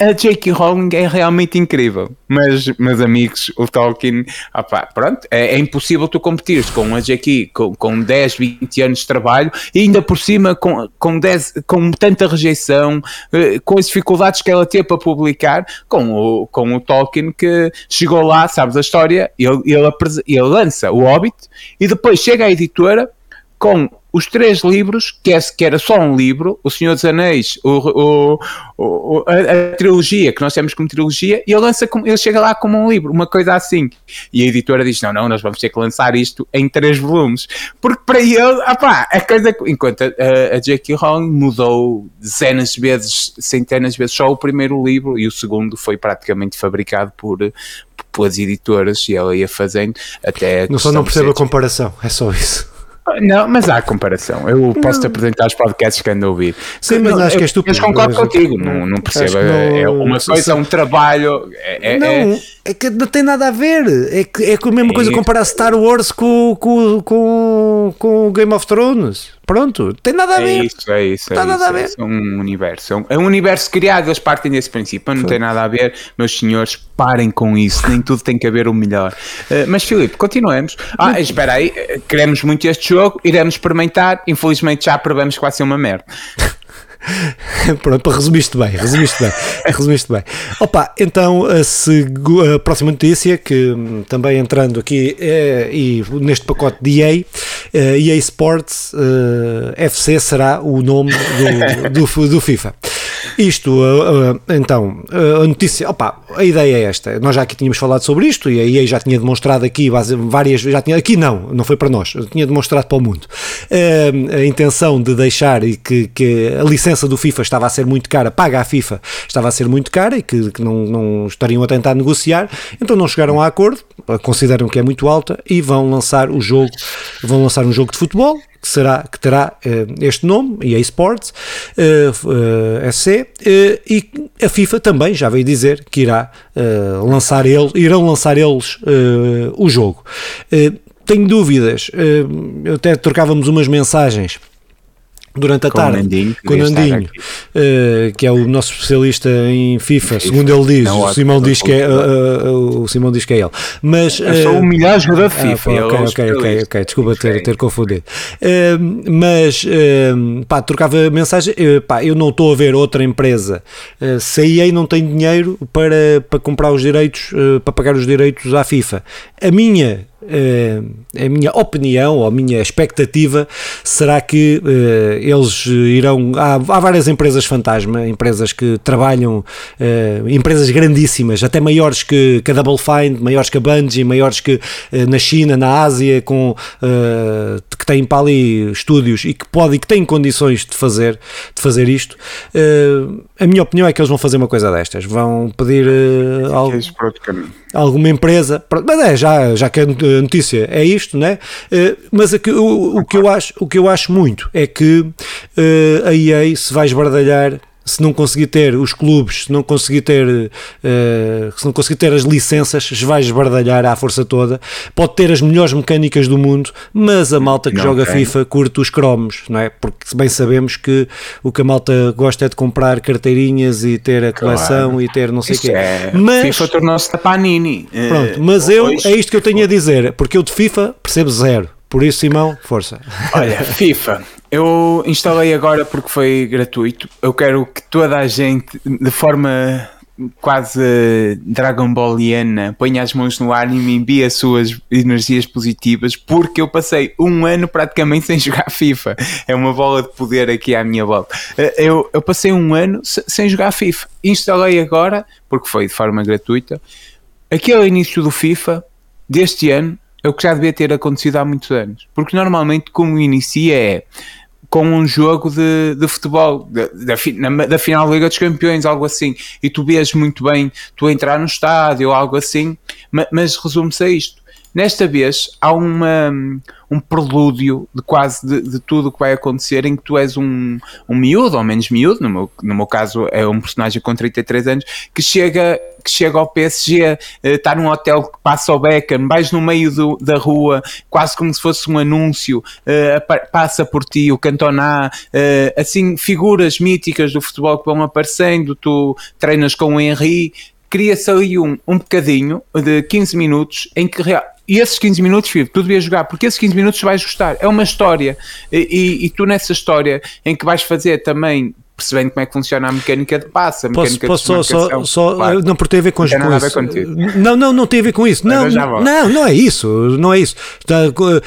[SPEAKER 2] A J.K. Rowling é realmente incrível, mas, meus amigos, o Tolkien, opa, pronto, é, é, impossível tu competires com a J.K. Com, com 10, 20 anos de trabalho e ainda por cima com, com, 10, com tanta rejeição, eh, com as dificuldades que ela teve para publicar, com o, com o Tolkien que chegou lá, sabes a história, ele, ele, ele lança o Hobbit e depois chega à editora com os três livros, que, é, que era só um livro, O Senhor dos Anéis, o, o, o a, a, trilogia, que nós temos como trilogia, e ele, lança como, ele chega lá como um livro, uma coisa assim. E a editora diz: Não, não, nós vamos ter que lançar isto em três volumes. Porque para ele, opá, a coisa. Enquanto a, a J.K. Rowling mudou dezenas de vezes, centenas de vezes, só o primeiro livro, e o segundo foi praticamente fabricado por, pelas editoras, e ela ia fazendo até.
[SPEAKER 1] Não só não percebo a comparação, é só isso.
[SPEAKER 2] Não, mas há comparação. Eu posso te apresentar os podcasts que ando a ouvir.
[SPEAKER 1] Sim, mas acho que é estúpido.
[SPEAKER 2] Mas concordo contigo, não, não percebo. Não, é uma coisa, é um trabalho. É,
[SPEAKER 1] é, não, é, é, que não tem nada a ver. É, que, é a mesma coisa comparar Star Wars com, com, com, com Game of Thrones. Pronto, tem nada a
[SPEAKER 2] ver. É isso, é isso. Tem é nada a ver. É um universo. É um, é um universo criado, eles partem desse princípio. Não tem nada a ver, meus senhores, parem com isso. Nem tudo tem que haver o melhor. Uh, mas, Filipe, continuemos. Ah, espera aí, eh, queremos muito este jogo, iremos experimentar. Infelizmente já provamos que vai ser uma merda.
[SPEAKER 1] Pronto, resumiste bem, resumiste bem, resumiste bem. Opa, então a, a, próxima notícia, que hum, também entrando aqui é, e neste pacote de EA, EA Sports uh, eh, FC será o nome do, do, do FIFA. Isto, uh, uh, então, uh, a notícia, opa, a ideia é esta. Nós já aqui tínhamos falado sobre isto e a EA já tinha demonstrado aqui várias, já tinha, aqui não, não foi para nós, tinha demonstrado para o mundo a intenção de deixar e que, que, a licença do FIFA estava a ser muito cara, paga a FIFA, estava a ser muito cara e que, que não, não estariam a tentar negociar, então não chegaram a acordo, consideram que é muito alta e vão lançar o jogo, vão lançar um jogo de futebol que, será, que terá uh, este nome, EA Sports, uh, uh, SC, e a FIFA também já veio dizer que irá lançar ele, irão lançar eles o jogo. tenho dúvidas, até trocávamos umas mensagens durante a com tarde, Nandinho, com o Nandinho, uh, que é o nosso especialista em FIFA, segundo ele diz, não, o Simão diz que é uh, uh, o Simão diz que é ele. Mas
[SPEAKER 2] é só o melhor jogador da FIFA.
[SPEAKER 1] Ah, ok, ok, ok, ok, desculpa ter, ter confundido. mas pá, trocava mensagem, pá, eu não estou a ver outra empresa. se a EA não tem dinheiro para, para comprar os direitos, para pagar os direitos à FIFA. A minha a minha opinião ou a minha expectativa será que eles irão. Há, há, várias empresas fantasma, empresas que trabalham, empresas grandíssimas, até maiores que, que a Double Find, maiores que a Bungie, maiores que na China, na Ásia, com, que têm para ali estúdios e que podem, que têm condições de fazer, de fazer isto. a minha opinião é que eles vão fazer uma coisa destas, vão pedir algo, alguma empresa, mas é, já, já que a notícia é isto, né? Uh, mas aqui, o, o, que eu acho, o que eu acho muito é que uh, a EA se vai esbardalhar se não conseguir ter os clubes, se não conseguir ter, uh, se não conseguir ter as licenças, vai esbardalhar à força toda. Pode ter as melhores mecânicas do mundo, mas a malta que não joga tem. FIFA curte os cromos, não é? Porque bem sabemos que o que a malta gosta é de comprar carteirinhas e ter a coleção claro. e ter não sei o quê.
[SPEAKER 2] É, mas, FIFA tornou-se da Panini.
[SPEAKER 1] Pronto, mas eu, é isto que eu tenho a dizer, porque eu de FIFA percebo zero. Por isso, Simão, força.
[SPEAKER 2] Olha, FIFA, eu instalei agora porque foi gratuito. Eu quero que toda a gente, de forma quase Dragon Balliana, ponha as mãos no ar e me envie as suas energias positivas, porque eu passei um ano praticamente sem jogar FIFA. É uma bola de poder aqui à minha volta. Eh, eu, eu passei um ano sem jogar FIFA. Instalei agora, porque foi de forma gratuita. Aquele início do FIFA deste ano é o que já devia ter acontecido há muitos anos. Porque normalmente, como inicia, é com um jogo de, de futebol, da, da, da, final da Liga dos Campeões, algo assim, e tu vês muito bem tu entrar no estádio algo assim, mas, mas resume-se a isto. Nesta vez há uma, um prelúdio de quase de, de tudo o que vai acontecer em que tu és um, um miúdo, ou menos miúdo, no meu, no meu caso é um personagem com 33 anos, que chega, que chega ao PSG, está eh, num hotel que passa ao Beckham, vais no meio do, da rua, quase como se fosse um anúncio, uh, passa por ti o Cantona, uh, assim, figuras míticas do futebol que vão aparecendo, tu treinas com o Henry, cria-se ali um, um bocadinho de 15 minutos em que e esses 15 minutos, filho, tu devias jogar, porque esses 15 minutos vais gostar. É uma história. E, e, tu nessa história em que vais fazer também percebendo como é que funciona a mecânica de passe, a mecânica
[SPEAKER 1] posso, posso só, só, claro. não por ter a ver com, não com isso. Não, não, não tem a ver com isso. Não, não, não é isso, não é isso.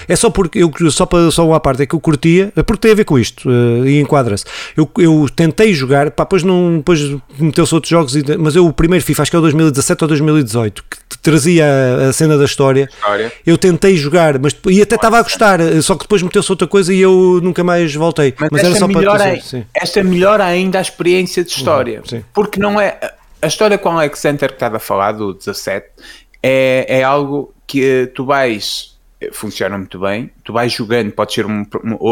[SPEAKER 1] É só porque eu só para só uma parte é que eu curtia, é porque tem a ver com isto eh, e enquadra-se. Eu, eu tentei jogar, pá, depois não, depois meteu-se outros jogos, mas eu o primeiro FIFA acho que é o 2017 ou 2018 que trazia a, a cena da história. história. Eu tentei jogar, mas e até estava a gostar, só que depois meteu-se outra coisa e eu nunca mais voltei.
[SPEAKER 2] Mas, mas era só para dizer, esta é melhor ainda a experiência de história. Uhum, porque não é. A história com o Alex Center que estava a falar, do 17, é, é algo que tu vais. Funciona muito bem. Tu vais jogando, pode ser um,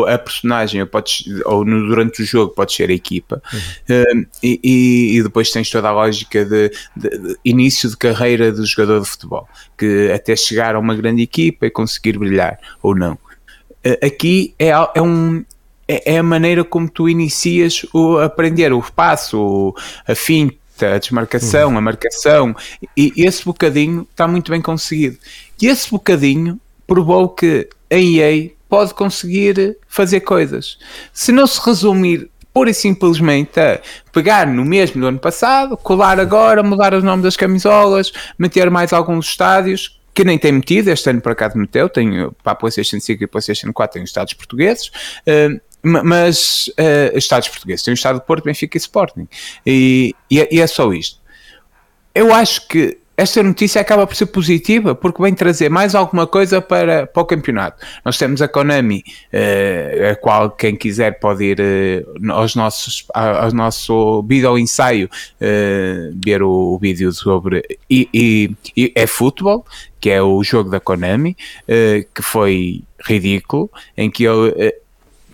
[SPEAKER 2] a personagem, ou, podes, ou no, durante o jogo, pode ser a equipa, uhum. uh, e, e, depois tens toda a lógica de, de, de, início de carreira do jogador de futebol, que até chegar a uma grande equipa e conseguir brilhar ou não. Uh, aqui é, é, um, é, é, a maneira como tu inicias o aprender o passo, a finta, a desmarcação, uhum. a marcação, e esse bocadinho está muito bem conseguido. E esse bocadinho provou que a EA pode conseguir fazer coisas. Se não se resumir pura e simplesmente a pegar no mesmo do ano passado, colar agora, mudar os nomes das camisolas, meter mais alguns estádios, que nem tem metido, este ano por acaso meteu, tem para a PlayStation 5 e PlayStation 4 tem os estados portugueses, uh, mas uh, estados portugueses, tem o estado de Porto, Benfica e Sporting, e, e, é, e é só isto. Eu acho que esta notícia acaba por ser positiva porque vem trazer mais alguma coisa para, para o campeonato. Nós temos a Konami, uh, a qual quem quiser pode ir uh, aos nossos, ao nosso vídeo ensaio, uh, ver o, o, vídeo sobre e, e, e, é futebol, que é o jogo da Konami, que foi ridículo, em que ele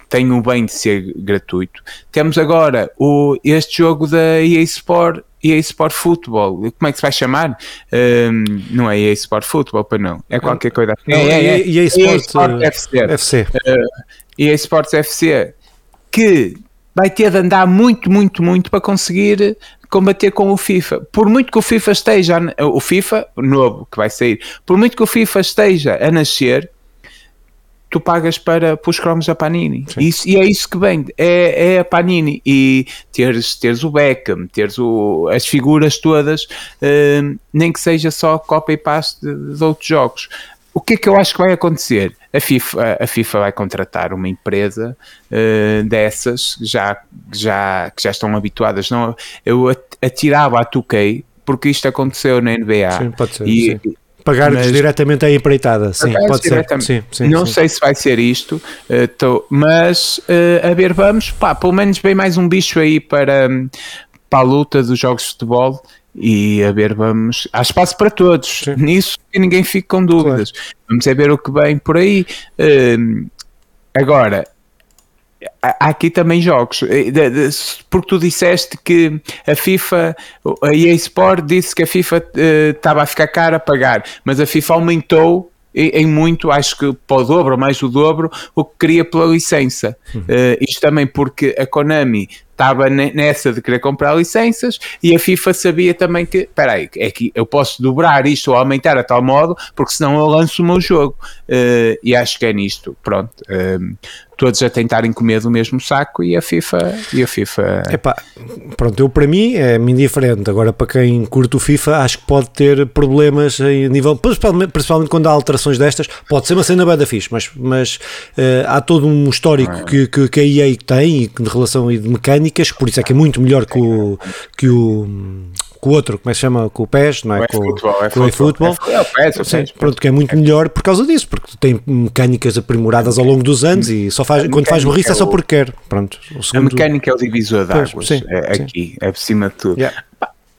[SPEAKER 2] tem o bem de ser gratuito. Temos agora o, este jogo da EA Sport EA Sport Football, como é que se vai chamar? Um, não é EA Sport Football, para não, é qualquer coisa
[SPEAKER 1] assim. É, é, é, EA Sport, EA Sport uh, FC. FC.
[SPEAKER 2] Uh, EA Sports FC, que vai ter de andar muito, muito, muito para conseguir combater com o FIFA. Por muito que o FIFA esteja, o FIFA novo que vai sair, por muito que o FIFA esteja a nascer, tu pagas para, para os cromos da Panini. Isso, e é isso que vem, é, é a Panini. E teres, teres o Beckham, teres o, as figuras todas, uh, nem que seja só copy e paste de, de, outros jogos. o que é que eu acho que vai acontecer? A FIFA, a FIFA vai contratar uma empresa uh, dessas, já, já, que já estão habituadas. Não, eu atirava a 2K, porque isto aconteceu na NBA.
[SPEAKER 1] Sim, pode ser. E, sim. Pagar-lhes diretamente a empreitada, sim, pode ser. Sim, sim,
[SPEAKER 2] não sim. sei se vai ser isto, uh, tô, mas uh, a ver, vamos, pá, pelo menos vem mais um bicho aí para, para a luta dos jogos de futebol e a ver, vamos. Há espaço para todos, Sim. nisso que ninguém fique com dúvidas. Claro. Vamos a ver o que vem por aí. Uh, agora, há aqui também jogos, eh, porque tu disseste que a FIFA, a EA Sport disse que a FIFA estava a ficar cara a pagar, mas a FIFA aumentou em muito, acho que para o dobro, mais do dobro, o que queria pela licença. Uhum. Uh, isto também porque a Konami estava nessa de querer comprar licenças e a FIFA sabia também que, espera aí, é que eu posso dobrar isto ou aumentar a tal modo, porque senão eu lanço o meu jogo. Uh, e acho que é nisto, pronto. Uh, todos a tentarem comer do mesmo saco e a FIFA e a FIFA
[SPEAKER 1] Epá, pronto, eu para mim é-me indiferente agora para quem curte o FIFA acho que pode ter problemas em nível, principalmente, principalmente quando há alterações destas, pode ser uma cena bem da fixe, mas, mas uh, há todo um histórico é. que, que, que a EA tem de relação de mecânicas, por isso é que é muito melhor que o, que o com o outro, como é que se chama? Com o PES, não é? Com,
[SPEAKER 2] futebol,
[SPEAKER 1] é com o futebol.
[SPEAKER 2] É o PES,
[SPEAKER 1] Sim, pronto, que é muito melhor por causa disso, porque tem mecânicas aprimoradas ao longo dos anos e só faz, quando faz burrice é, é só porque quer. Pronto,
[SPEAKER 2] segundo... A mecânica é o divisor de águas, sim, é, aqui, é por cima de tudo. Yeah.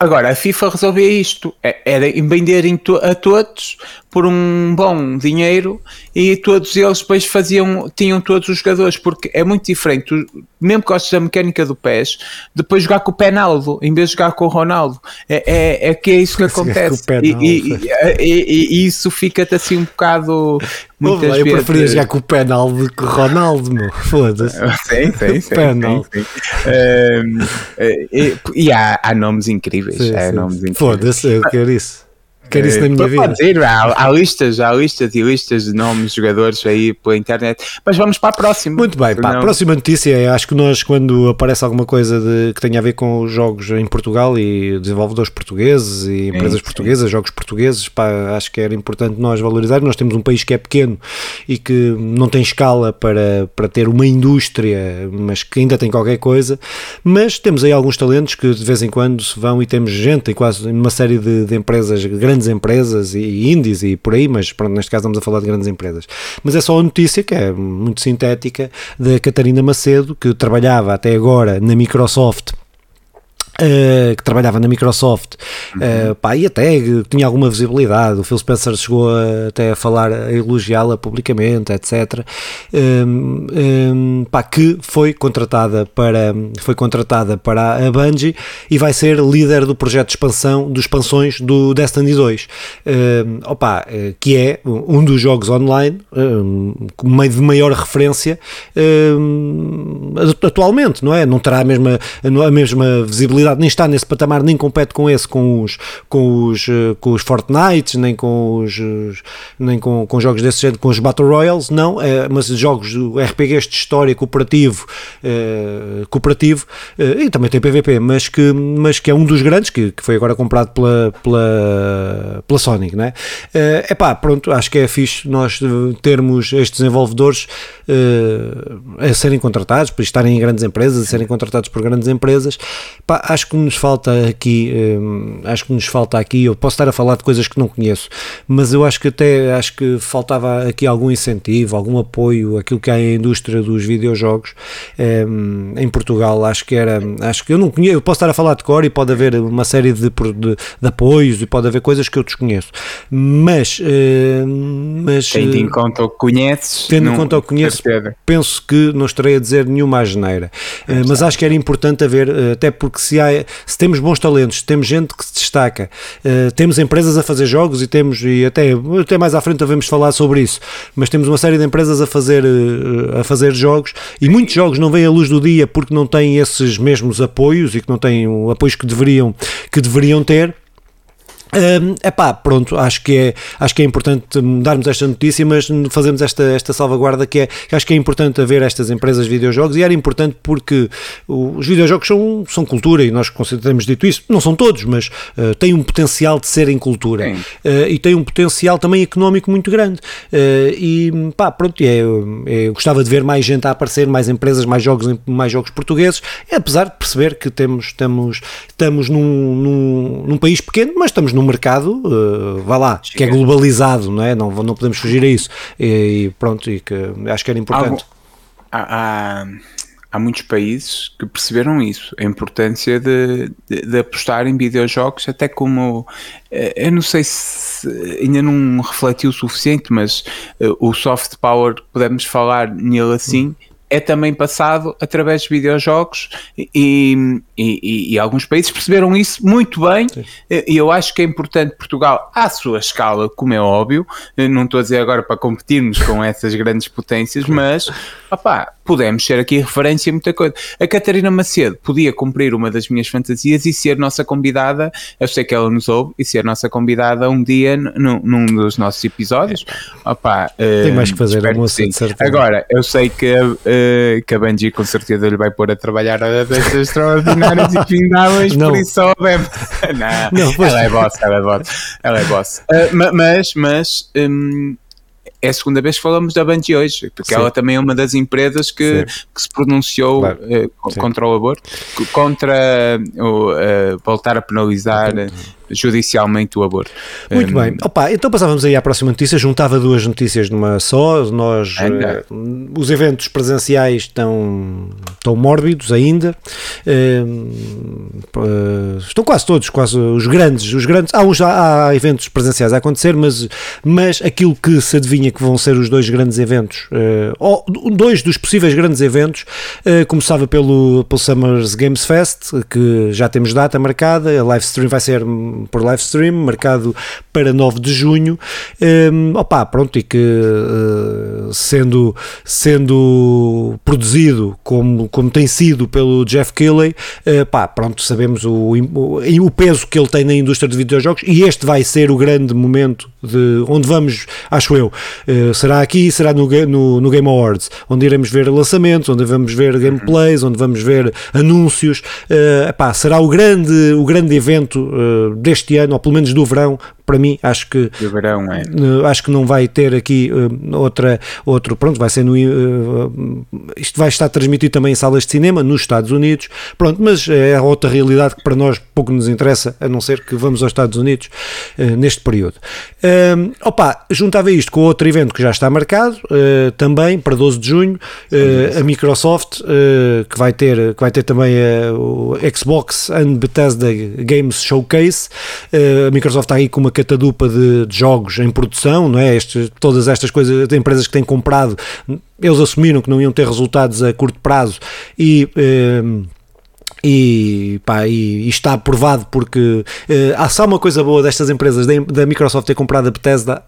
[SPEAKER 2] Agora, a FIFA resolvia isto, é, era vender a todos por um bom dinheiro e todos eles depois faziam, tinham todos os jogadores, porque é muito diferente, tu, mesmo que gostes da mecânica do PES, depois jogar com o Penaldo em vez de jogar com o Ronaldo. É, é, é que é isso que acontece. E, e, e, e, isso fica-te assim um bocado. Muitas
[SPEAKER 1] eu vezes... preferia jogar com o Penaldo do que o Ronaldo, meu. Foda-se.
[SPEAKER 2] Sim, sim, sim. Penaldo. Sim, sim. Um, e, e há, há nomes incríveis. Sim, há nomes incríveis.
[SPEAKER 1] Foda-se, eu quero isso. Quero isso na minha vida.
[SPEAKER 2] Ir, há, há, listas, há listas e listas de nomes de jogadores aí pela internet. Mas vamos para a próxima.
[SPEAKER 1] Muito bem, pá, a próxima notícia é, acho que nós quando aparece alguma coisa de, que tenha a ver com os jogos em Portugal e desenvolvedores portugueses e empresas sim, portuguesas, sim. jogos portugueses, pá, acho que era importante nós valorizar. Nós temos um país que é pequeno e que não tem escala para, para ter uma indústria, mas que ainda tem qualquer coisa. Mas temos aí alguns talentos que de vez em quando se vão e temos gente, e quase uma série de, de empresas grandes grandes empresas e indies e por aí, mas pronto, neste caso estamos a falar de grandes empresas. Mas é só a notícia que é muito sintética da Catarina Macedo, que trabalhava até agora na Microsoft Uh, que trabalhava na Microsoft uh, pá, e até tinha alguma visibilidade. O Phil Spencer chegou a, até a falar, a elogiá-la publicamente, etc. Um, um, pá, que foi contratada para foi contratada para a Bungie e vai ser líder do projeto de expansão dos expansões do Destiny 2, um, opa, que é um dos jogos online com meio de maior referência atualmente, não é? Não terá a mesma, a mesma visibilidade nem está nesse patamar, nem compete com esse, com os, com os, eh, com os Fortnite, nem com os nem com, com jogos desse género, com os Battle Royals, não, é, mas jogos RPGs de história cooperativo, é, cooperativo é, e também tem PVP, mas que, mas que é um dos grandes, que, que foi agora comprado pela, pela, pela Sonic, né? É pá, pronto, acho que é fixe nós termos estes desenvolvedores a serem contratados, por estarem em grandes empresas, a serem contratados por grandes empresas, pá, acho que nos falta aqui, hum, acho que nos falta aqui, eu posso estar a falar de coisas que não conheço, mas eu acho que até acho que faltava aqui algum incentivo, algum apoio, aquilo que há em indústria dos videojogos hum, em Portugal, acho que era, acho que eu não conheço, eu posso estar a falar de cor e pode haver uma série de, de, de apoios e pode haver coisas que eu desconheço, mas, hum, mas
[SPEAKER 2] tendo em conta o que conheces,
[SPEAKER 1] tendo em conta o que conheço, penso que não estarei a dizer nenhuma asneira, é mas acho que era importante haver, até porque se há se temos bons talentos, temos gente que se destaca, uh, temos empresas a fazer jogos e temos, e até, até mais à frente devemos falar sobre isso, mas temos uma série de empresas a fazer, uh, a fazer jogos e muitos jogos não vêm à luz do dia porque não têm esses mesmos apoios e que não têm apoios que deveriam, que deveriam ter um, pá, pronto, acho que, é, acho que é importante darmos esta notícia, mas fazemos esta, esta salvaguarda que é que acho que é importante haver estas empresas de videojogos e era importante porque os videojogos são, são cultura e nós temos dito isso, não são todos, mas uh, têm um potencial de serem cultura. Uh, e têm um potencial também económico muito grande. Uh, e pá, pronto, é, é, gostava de ver mais gente a aparecer, mais empresas, mais jogos, mais jogos portugueses, apesar de perceber que temos, estamos, estamos num, num, num país pequeno, mas estamos num mercado, uh, vá lá, Chega. que é globalizado, não é? Não, não podemos fugir a isso. E, e pronto, e que acho que era importante.
[SPEAKER 2] há, há, há, muitos países que perceberam isso, a importância de, de, de, apostar em videojogos, até como eh, eu não sei se ainda não refletiu o suficiente, mas uh, o soft power, podemos falar nele assim. Hum é também passado através de videojogos e, e, e, alguns países perceberam isso muito bem Sim. e eu acho que é importante Portugal, à sua escala, como é óbvio, não estou a dizer agora para competirmos com essas grandes potências, mas opá, podemos ser aqui referência a muita coisa. A Catarina Macedo podia cumprir uma das minhas fantasias e ser nossa convidada, eu sei que ela nos ouve, e ser nossa convidada um dia num, num dos nossos episódios. Opá,
[SPEAKER 1] Tem mais que fazer, a moça, de
[SPEAKER 2] certeza. Agora, eu sei que, uh, que a Benji com certeza lhe vai pôr a trabalhar a destas extraordinárias e findáveis, por isso só bebe. Não, não ela é boss, ela é boss. Ela é boss. Uh, mas, mas um, é a segunda vez que falamos da Bungie hoje, porque Sim. ela também é uma das empresas que, que se pronunciou claro. uh, contra o aborto, contra uh, voltar a penalizar judicialmente o aborto.
[SPEAKER 1] Muito um, bem. Opa, então passávamos aí à próxima notícia, juntava duas notícias numa só. Nós, uh, os eventos presenciais estão, estão mórbidos ainda. Uh, estão quase todos, quase os grandes, os grandes. Há, uns, há eventos presenciais a acontecer, mas, mas aquilo que se adivinha que vão ser os dois grandes eventos, uh, ou dois dos possíveis grandes eventos, começava pelo, pelo Summers Games Fest, que já temos data marcada, a live stream vai ser por live stream, marcado para 9 de junho. Um, opa, pronto, e que uh, sendo, sendo produzido como, como tem sido pelo Jeff Keighley, uh, pá, pronto, sabemos o, o, o peso que ele tem na indústria de videojogos e este vai ser o grande momento de onde vamos, acho eu, uh, será aqui, será no, no, no, Game Awards, onde iremos ver lançamentos, onde vamos ver gameplays, onde vamos ver anúncios, uh, será o grande, o grande evento uh, deste ano, ou pelo menos do verão, para mim, acho que
[SPEAKER 2] verão, é.
[SPEAKER 1] acho que não vai ter aqui uh, outra, outro, pronto, vai ser no, uh, isto vai estar transmitido também em salas de cinema nos Estados Unidos, pronto, mas é outra realidade que para nós pouco nos interessa, a não ser que vamos aos Estados Unidos uh, neste período. Uh, opa, juntava isto com outro evento que já está marcado, também para 12 de junho, a Microsoft, que vai ter, que vai ter também o Xbox and Bethesda Games Showcase, a Microsoft está aí com uma catadupa de, de jogos em produção, não é? Este, todas estas coisas, empresas que têm comprado, eles assumiram que não iam ter resultados a curto prazo e. Eh, e, pá, e, e, está provado porque eh, há só uma coisa boa destas empresas da Microsoft ter comprado a Bethesda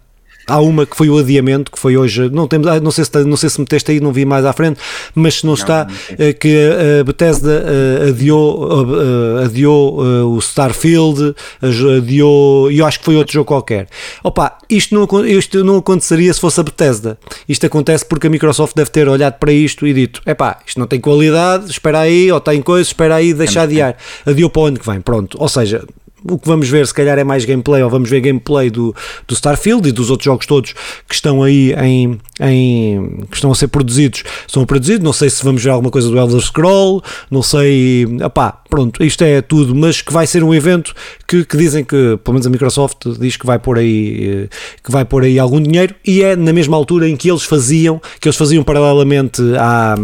[SPEAKER 1] Há uma que foi o adiamento, que foi hoje, não, temos, ah, não, sei, se, não sei se meteste aí, não vi mais à frente, mas se não, não está, não eh, que a Bethesda eh, adiou, eh, adiou o Starfield, adiou, e eu acho que foi outro jogo qualquer. Opa, isto não, isto não aconteceria se fosse a Bethesda. Isto acontece porque a Microsoft deve ter olhado para isto e dito: epá, isto não tem qualidade, espera aí, ou tem coisa, espera aí, deixa adiar. Adiou para o ano que vem, pronto. Ou seja, o que vamos ver se calhar é mais gameplay ou vamos ver gameplay do, do Starfield e dos outros jogos todos que estão aí em, em que estão a ser produzidos são produzidos, não sei se vamos ver alguma coisa do Elder Scroll, não sei opá, pronto, isto é tudo, mas que vai ser um evento que, que dizem que, pelo menos a Microsoft diz que vai pôr aí que vai pôr aí algum dinheiro e é na mesma altura em que eles faziam, que eles faziam paralelamente à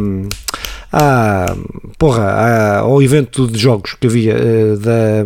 [SPEAKER 1] à, porra, ao evento de jogos que havia uh, da.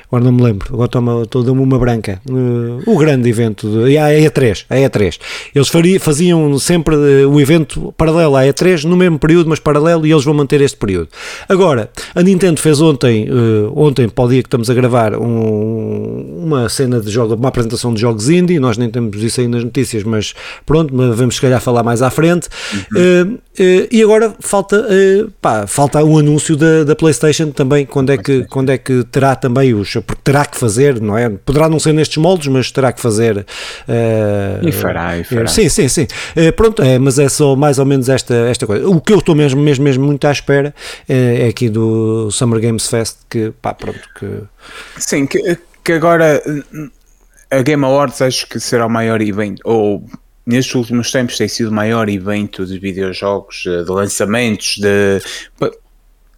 [SPEAKER 1] Agora não me lembro, agora estou a uma branca. Uh, o grande evento, de, a E3, a E3. Eles faria, faziam sempre uh, o evento paralelo à E3, no mesmo período, mas paralelo, e eles vão manter este período. Agora, a Nintendo fez ontem, ontem para o dia que estamos a gravar, um, uma cena de jogos, uma apresentação de jogos indie, nós nem temos isso aí nas notícias, mas pronto, vamos se calhar falar mais à frente. Uhum. e agora falta falta, uh, pá, falta o anúncio da, da PlayStation também, quando é, que, quando é que terá também os, porque terá que fazer, não é? Poderá não ser nestes moldes, mas terá que fazer. Uh,
[SPEAKER 2] e fará, e fará.
[SPEAKER 1] Sim, sim, sim. Uh, pronto, é, mas é só mais ou menos esta, esta coisa. O que eu estou mesmo, mesmo, mesmo muito à espera é, é aqui do Summer Games Fest, que pá, pronto. Que...
[SPEAKER 2] Sim, que, que agora a Game Awards acho que será o maior evento, ou nestes últimos tempos tem sido o maior evento de videojogos, de lançamentos, de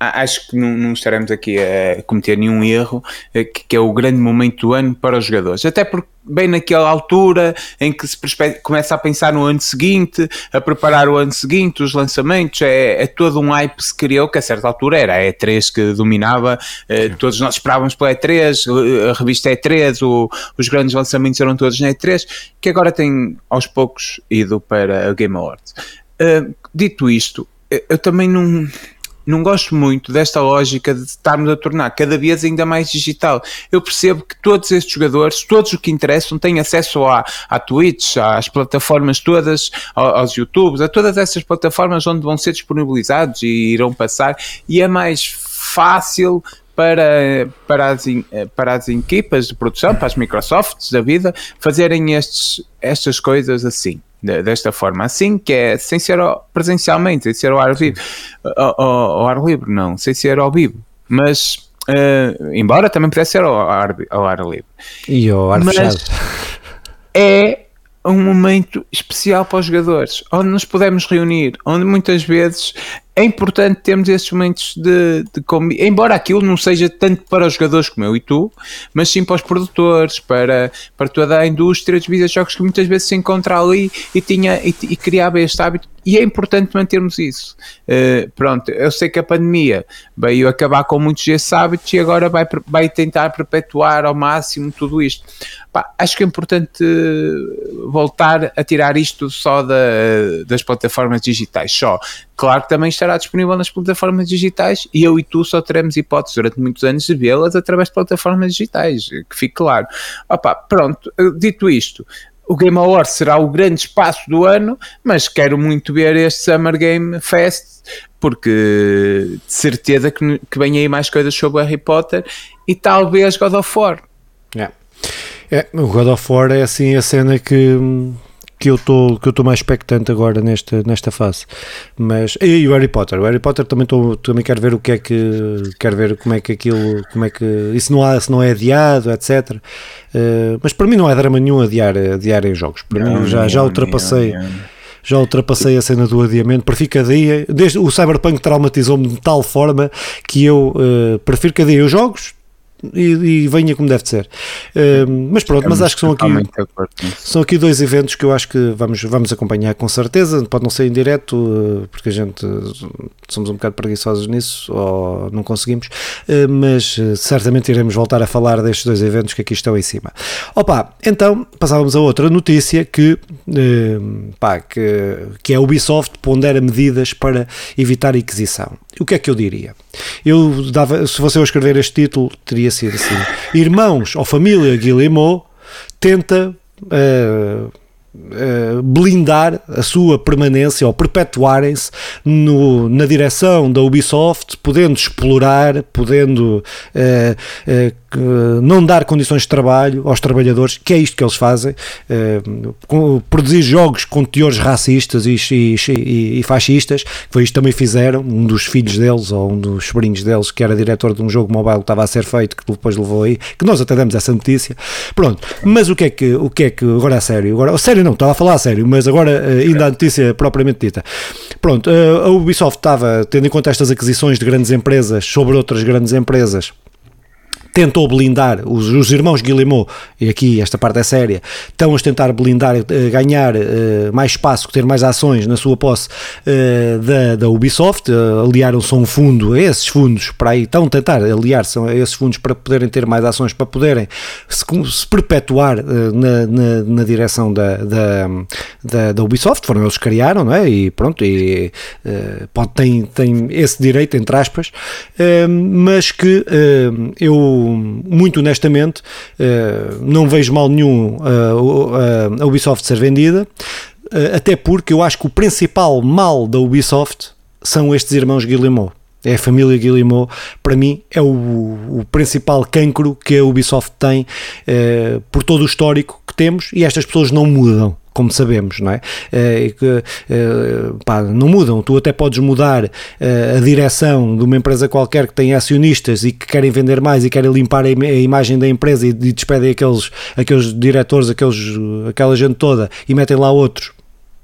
[SPEAKER 2] acho que não, não, estaremos aqui a cometer nenhum erro, eh, que, que, é o grande momento do ano para os jogadores. Até porque, bem naquela altura em que se começa a pensar no ano seguinte, a preparar o ano seguinte, os lançamentos, é, é todo um hype que se criou, que a certa altura era a E3 que dominava, eh, todos nós esperávamos pela E3, a revista E3, o, os grandes lançamentos eram todos na E3, que agora tem aos poucos ido para a Game Awards. Uh, dito isto, eu também não não gosto muito desta lógica de estarmos a tornar cada vez ainda mais digital. Eu percebo que todos estes jogadores, todos os que interessam, têm acesso à, à Twitch, às plataformas todas, aos YouTubes, a todas essas plataformas onde vão ser disponibilizados e irão passar, e é mais fácil para, para, as, para as equipas de produção, para as Microsofts da vida, fazerem estes, estas coisas assim desta forma, assim que é sem ser presencialmente, sem ser ao ar vivo, ao, ao ar livre, não, sem ser ao vivo, mas uh, embora também pudesse ser ao ar, ao ar livre.
[SPEAKER 1] E ao ar mas fechado.
[SPEAKER 2] É um momento especial para os jogadores, onde nos podemos reunir, onde muitas vezes é importante termos esses momentos de, de embora aquilo não seja tanto para os jogadores como eu e tu, mas sim para os produtores, para, para toda a indústria dos videojogos que muitas vezes se encontra ali e, tinha, e, e criava este hábito e é importante mantermos isso. Uh, pronto, eu sei que a pandemia veio acabar com muitos desses hábitos e agora vai, vai tentar perpetuar ao máximo tudo isto. Pá, acho que é importante voltar a tirar isto só da, das plataformas digitais, só. Claro que também estará disponível nas plataformas digitais e eu e tu só teremos hipótese durante muitos anos de vê-las através de plataformas digitais, que fique claro. Opa, pronto, dito isto, o Game Awards será o grande espaço do ano, mas quero muito ver este Summer Game Fest, porque de certeza que, que vem aí mais coisas sobre Harry Potter e talvez God of War.
[SPEAKER 1] É. é o God of War é assim a cena que que eu estou que eu estou mais expectante agora nesta nesta fase. Mas e o Harry Potter? O Harry Potter também estou também quero ver o que é que quero ver como é que aquilo como é que isso não há se não é adiado etc uh, mas para mim não é drama nenhum adiar adiar em jogos. Para não, mim já já ultrapassei já ultrapassei a cena do adiamento, prefiro que dia, desde o Cyberpunk traumatizou-me de tal forma que eu uh, prefiro que dia os jogos, e, e venha como deve ser. Uh, mas pronto, mas acho que são aqui, são aqui dois eventos que eu acho que vamos, vamos acompanhar com certeza. Pode não ser em direto, uh, porque a gente somos um bocado preguiçosos nisso, ou não conseguimos, uh, mas eh, certamente iremos voltar a falar destes dois eventos que aqui estão em cima. Opa, então passávamos a outra notícia que, pá, que, que é a Ubisoft pondera medidas para evitar a aquisição. O que é que eu diria? Eu dava, se fosse eu escrever este título, teria sido assim: Irmãos ou família Guillemot tenta uh, blindar a sua permanência ou perpetuarem-se na direção da Ubisoft, podendo explorar, podendo uh, não dar condições de trabalho aos trabalhadores, que é isto que eles fazem, produzir jogos com teores racistas e, e, e, fascistas, foi isto também fizeram, um dos filhos deles ou um dos sobrinhos deles, que era diretor de um jogo mobile que estava a ser feito, que depois levou aí, que nós até demos essa notícia, pronto, mas o que é que, o que, é que agora a sério, agora, a sério não, estava a falar a sério, mas agora uh, ainda a notícia propriamente dita, pronto, uh, a Ubisoft estava, tendo em conta estas aquisições de grandes empresas sobre outras grandes empresas, tentou blindar os, os irmãos Guillemot, e aqui esta parte é séria, estão a tentar blindar, uh, ganhar uh, mais espaço, ter mais ações na sua posse uh, da, da Ubisoft, aliaram-se a um fundo, a esses fundos para aí, estão a tentar aliar-se a esses fundos para poderem ter mais ações, para poderem se, se perpetuar na, na, na, direção da, da, da, da, Ubisoft, foram eles que criaram, não é? E pronto, e, pode, tem, tem esse direito, entre aspas, mas que eu muito honestamente, uh, não vejo mal nenhum a Ubisoft ser vendida, uh, até porque eu acho que o principal mal da Ubisoft são estes irmãos Guillemot. É a família Guillemot, para mim, é o, o principal cancro que a Ubisoft tem eh, por todo o histórico que temos e estas pessoas não mudam como sabemos, não é? Eh, que, eh, pá, não mudam. Tu até podes mudar eh, a direção de uma empresa qualquer que tem acionistas e que querem vender mais e querem limpar a, im- a imagem da empresa e, despedem aqueles, aqueles diretores, aqueles, aquela gente toda e metem lá outros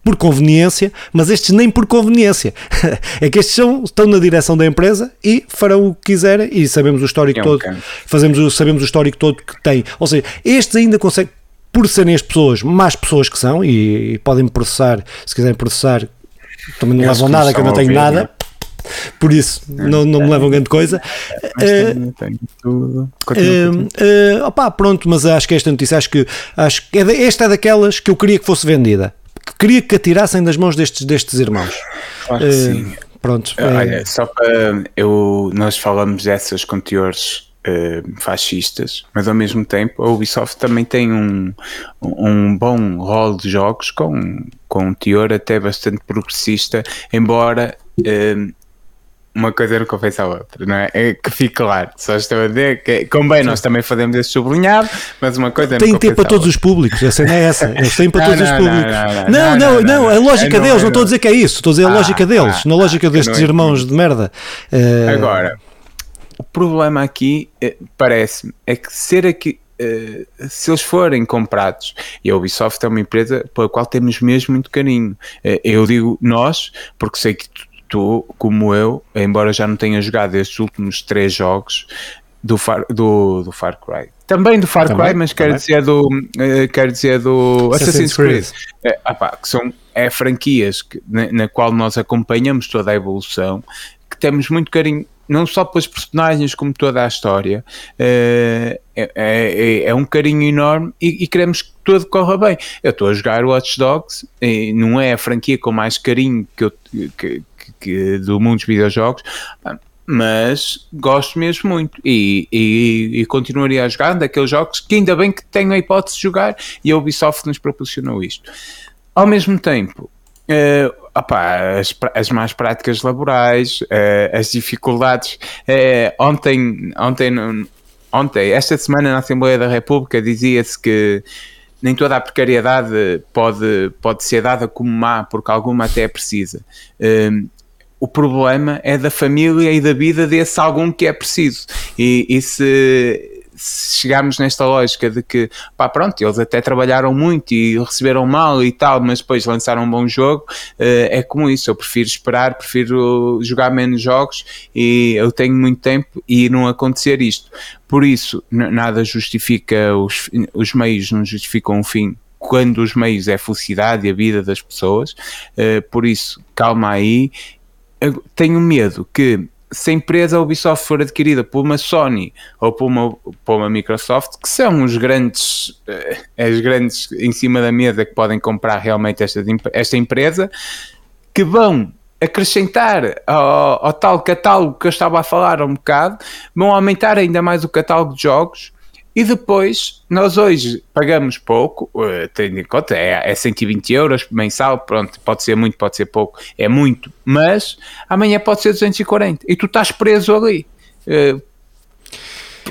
[SPEAKER 1] por conveniência, mas estes nem por conveniência. é que estes são, estão na direção da empresa e farão o que quiserem e sabemos o histórico
[SPEAKER 2] É um
[SPEAKER 1] todo. Fazemos, sabemos o histórico todo que tem. Ou seja, estes ainda conseguem, por serem as pessoas, mais pessoas que são, e, e podem processar, se quiserem processar, também não levam nada, que eu não tenho
[SPEAKER 2] ouvir,
[SPEAKER 1] nada. Por isso, não, não me levam grande coisa. Eh,
[SPEAKER 2] tenho, tudo.
[SPEAKER 1] Uh, uh, opá, pronto, mas acho que esta notícia, acho que, acho que é esta é daquelas que eu queria que fosse vendida. Que Queria que a tirassem das mãos destes, destes irmãos.
[SPEAKER 2] Claro que
[SPEAKER 1] Uh,
[SPEAKER 2] sim.
[SPEAKER 1] Pronto. é-
[SPEAKER 2] Olha, só para eu, nós falamos dessas com teores eh, fascistas, mas ao mesmo tempo a Ubisoft também tem um, um bom rol de jogos com, com um teor até bastante progressista, embora eh, uma coisa não compensa a outra, não é? É que fique claro, só estou a dizer que, bem, nós também fazemos esse sublinhado, mas uma coisa não
[SPEAKER 1] tem
[SPEAKER 2] compensa
[SPEAKER 1] tempo para todos os públicos, a cena é essa. Eles têm para
[SPEAKER 2] Não,
[SPEAKER 1] todos os
[SPEAKER 2] não,
[SPEAKER 1] públicos.
[SPEAKER 2] não, não,
[SPEAKER 1] Não, não,
[SPEAKER 2] não,
[SPEAKER 1] não,
[SPEAKER 2] não,
[SPEAKER 1] a
[SPEAKER 2] não.
[SPEAKER 1] lógica
[SPEAKER 2] não,
[SPEAKER 1] deles, não estou a
[SPEAKER 2] não.
[SPEAKER 1] dizer que é isso, estou a dizer a
[SPEAKER 2] Ah,
[SPEAKER 1] lógica deles,
[SPEAKER 2] ah,
[SPEAKER 1] na lógica destes
[SPEAKER 2] não
[SPEAKER 1] irmãos de merda. Uh,
[SPEAKER 2] Agora, o problema aqui, eh, parece-me, é que ser aqui. eh, se eles forem comprados, e a Ubisoft é uma empresa pela qual temos mesmo muito carinho. Eh, eu digo nós, porque sei que tu, tu, como eu, embora já não tenha jogado estes últimos três jogos do Far, do, do Far Cry, também do Far
[SPEAKER 1] Também,
[SPEAKER 2] Cry, mas quero dizer do, quero dizer do
[SPEAKER 1] Assassin's
[SPEAKER 2] Assassin's Creed. É, ah pá, que são é, franquias que, na, na qual nós acompanhamos toda a evolução, que temos muito carinho, não só pelos personagens, como toda a história. Eh, É, é, é um carinho enorme e, e queremos que tudo corra bem. Eu estou a jogar Watch Dogs, não é a franquia com mais carinho que eu, que, que- do mundo dos videojogos, mas gosto mesmo muito e, e, e continuaria a jogar daqueles jogos que ainda bem que tenho a hipótese de jogar e a Ubisoft nos proporcionou isto. Ao mesmo tempo, opá, as, as más práticas laborais, eh, as dificuldades. eh, ontem, ontem, ontem, esta semana na Assembleia da República dizia-se que nem toda a precariedade pode, pode ser dada como má, porque alguma até é precisa. Eh, o problema é da família e da vida desse algum que é preciso. E, e se chegarmos nesta lógica de que, pá, pronto, eles até trabalharam muito e receberam mal e tal, mas depois lançaram um bom jogo, eh, é como isso. Eu prefiro esperar, prefiro jogar menos jogos e eu tenho muito tempo e não acontecer isto. Por isso, nada justifica os, os meios, não justificam o fim quando os meios é a felicidade e a vida das pessoas. Eh, por isso, calma aí. Eu tenho medo que se a empresa Ubisoft for adquirida por uma Sony ou por uma, por uma Microsoft, que são os grandes, eh, as grandes em cima da mesa que podem comprar realmente esta, esta empresa, que vão acrescentar ao, ao tal catálogo que eu estava a falar há um bocado, vão aumentar ainda mais o catálogo de jogos e depois nós hoje pagamos pouco, eh, tendo em conta, é, é 120 euros mensal, pronto, pode ser muito, pode ser pouco, é muito, mas amanhã pode ser 240 e tu estás preso ali. Eh,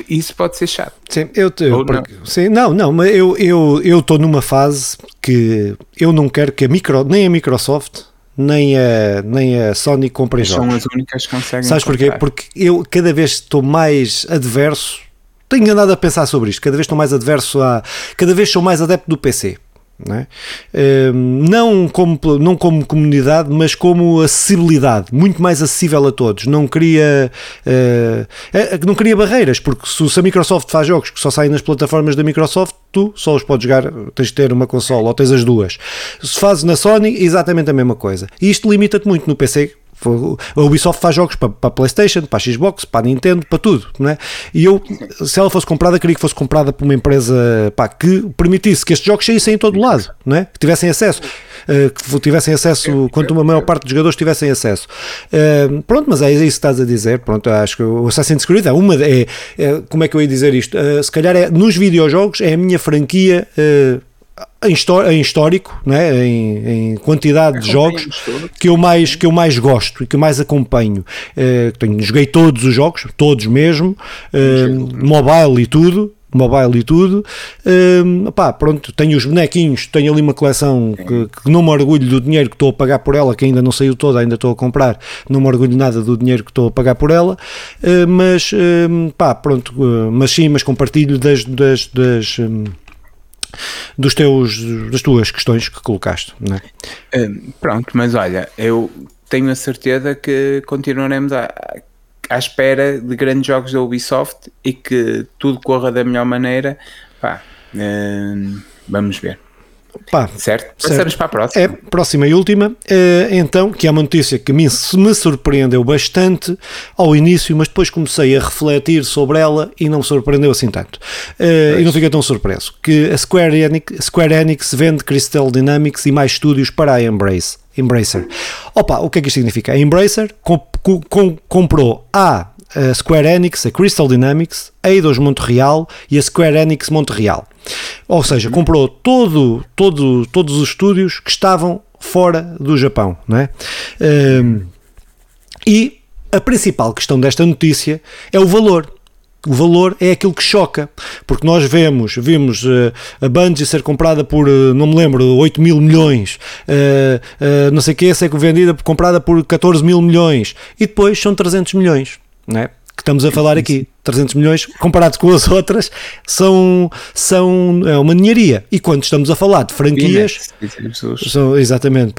[SPEAKER 2] isso pode ser chato.
[SPEAKER 1] Sim, eu, porque- sim, não, não, mas eu eu eu estou numa fase que eu não quero que a micro, nem a Microsoft nem a nem a Sony comprem
[SPEAKER 2] São
[SPEAKER 1] jogos.
[SPEAKER 2] as únicas que conseguem.
[SPEAKER 1] Sabes porquê? Porque eu cada vez estou mais adverso. Tenho andado a pensar sobre isto. Cada vez estou mais adverso a. Cada vez sou mais adepto do PC. Não, é? Hum, não, como, não como comunidade, mas como acessibilidade, muito mais acessível a todos. Não queria, eh, eh, não queria barreiras, porque se a Microsoft faz jogos que só saem nas plataformas da Microsoft, tu só os podes jogar, tens de ter uma consola ou tens as duas. Se fazes na Sony, exatamente a mesma coisa. E isto limita-te muito no PC. A Ubisoft faz jogos para, para a PlayStation, para a Xbox, para a Nintendo, para tudo, não é? E eu, se ela fosse comprada, queria que fosse comprada por uma empresa pá, que permitisse que estes jogos saíssem em todo lado, não é? Que tivessem acesso, eh, que tivessem acesso, quanto a maior parte dos jogadores tivessem acesso. Eh, pronto, mas é isso que estás a dizer. Pronto, acho que o Assassin's Creed é uma, é, é- como é que eu ia dizer isto? Eh, se calhar é, nos videojogos é a minha franquia. eh, em, em histórico, né? em, em quantidade de jogos que eu, mais, que eu mais gosto e que eu mais acompanho. Uh, tenho, joguei todos os jogos, todos mesmo, uh, mobile e tudo mobile e tudo. Um, pá, pronto, tenho os bonequinhos, tenho ali uma coleção que, que, não me orgulho do dinheiro que estou a pagar por ela, que ainda não saiu toda, ainda estou a comprar, não me orgulho nada do dinheiro que estou a pagar por ela, uh, mas um, pá, pronto, uh, mas sim, mas compartilho das, das, das um, dos teus, das tuas questões que colocaste, não é?
[SPEAKER 2] Hum, pronto, mas olha, eu tenho a certeza que continuaremos a, à espera de grandes jogos da Ubisoft e que tudo corra da melhor maneira. Pá, hum, vamos ver.
[SPEAKER 1] Pá,
[SPEAKER 2] certo? Passamos para a próxima.
[SPEAKER 1] É, próxima e última. Uh, então, que é uma notícia que me, me surpreendeu bastante ao início, mas depois comecei a refletir sobre ela e não me surpreendeu assim tanto. Uh, e não fiquei tão surpreso. Que a Square Enix, Square Enix vende Crystal Dynamics e mais estúdios para a Embrace. Embracer. Opa, o que é que isto significa? A Embracer comp com comprou a a Square Enix, a Crystal Dynamics, a Eidos Montreal e a Square Enix Montreal. Ou seja, comprou todo, todo, todos os estúdios que estavam fora do Japão. Não é? Um, e a principal questão desta notícia é o valor. O valor é aquilo que choca, porque nós vemos, vimos uh, a Bungie ser comprada por, uh, não me lembro, 8 mil milhões, uh, não sei o que, ser vendida, comprada por 14 mil milhões, e depois são 300 milhões não é? que estamos a falar aqui, 300 milhões, comparado com as outras, são, são é uma ninharia. E quando estamos a falar de franquias, são, exatamente,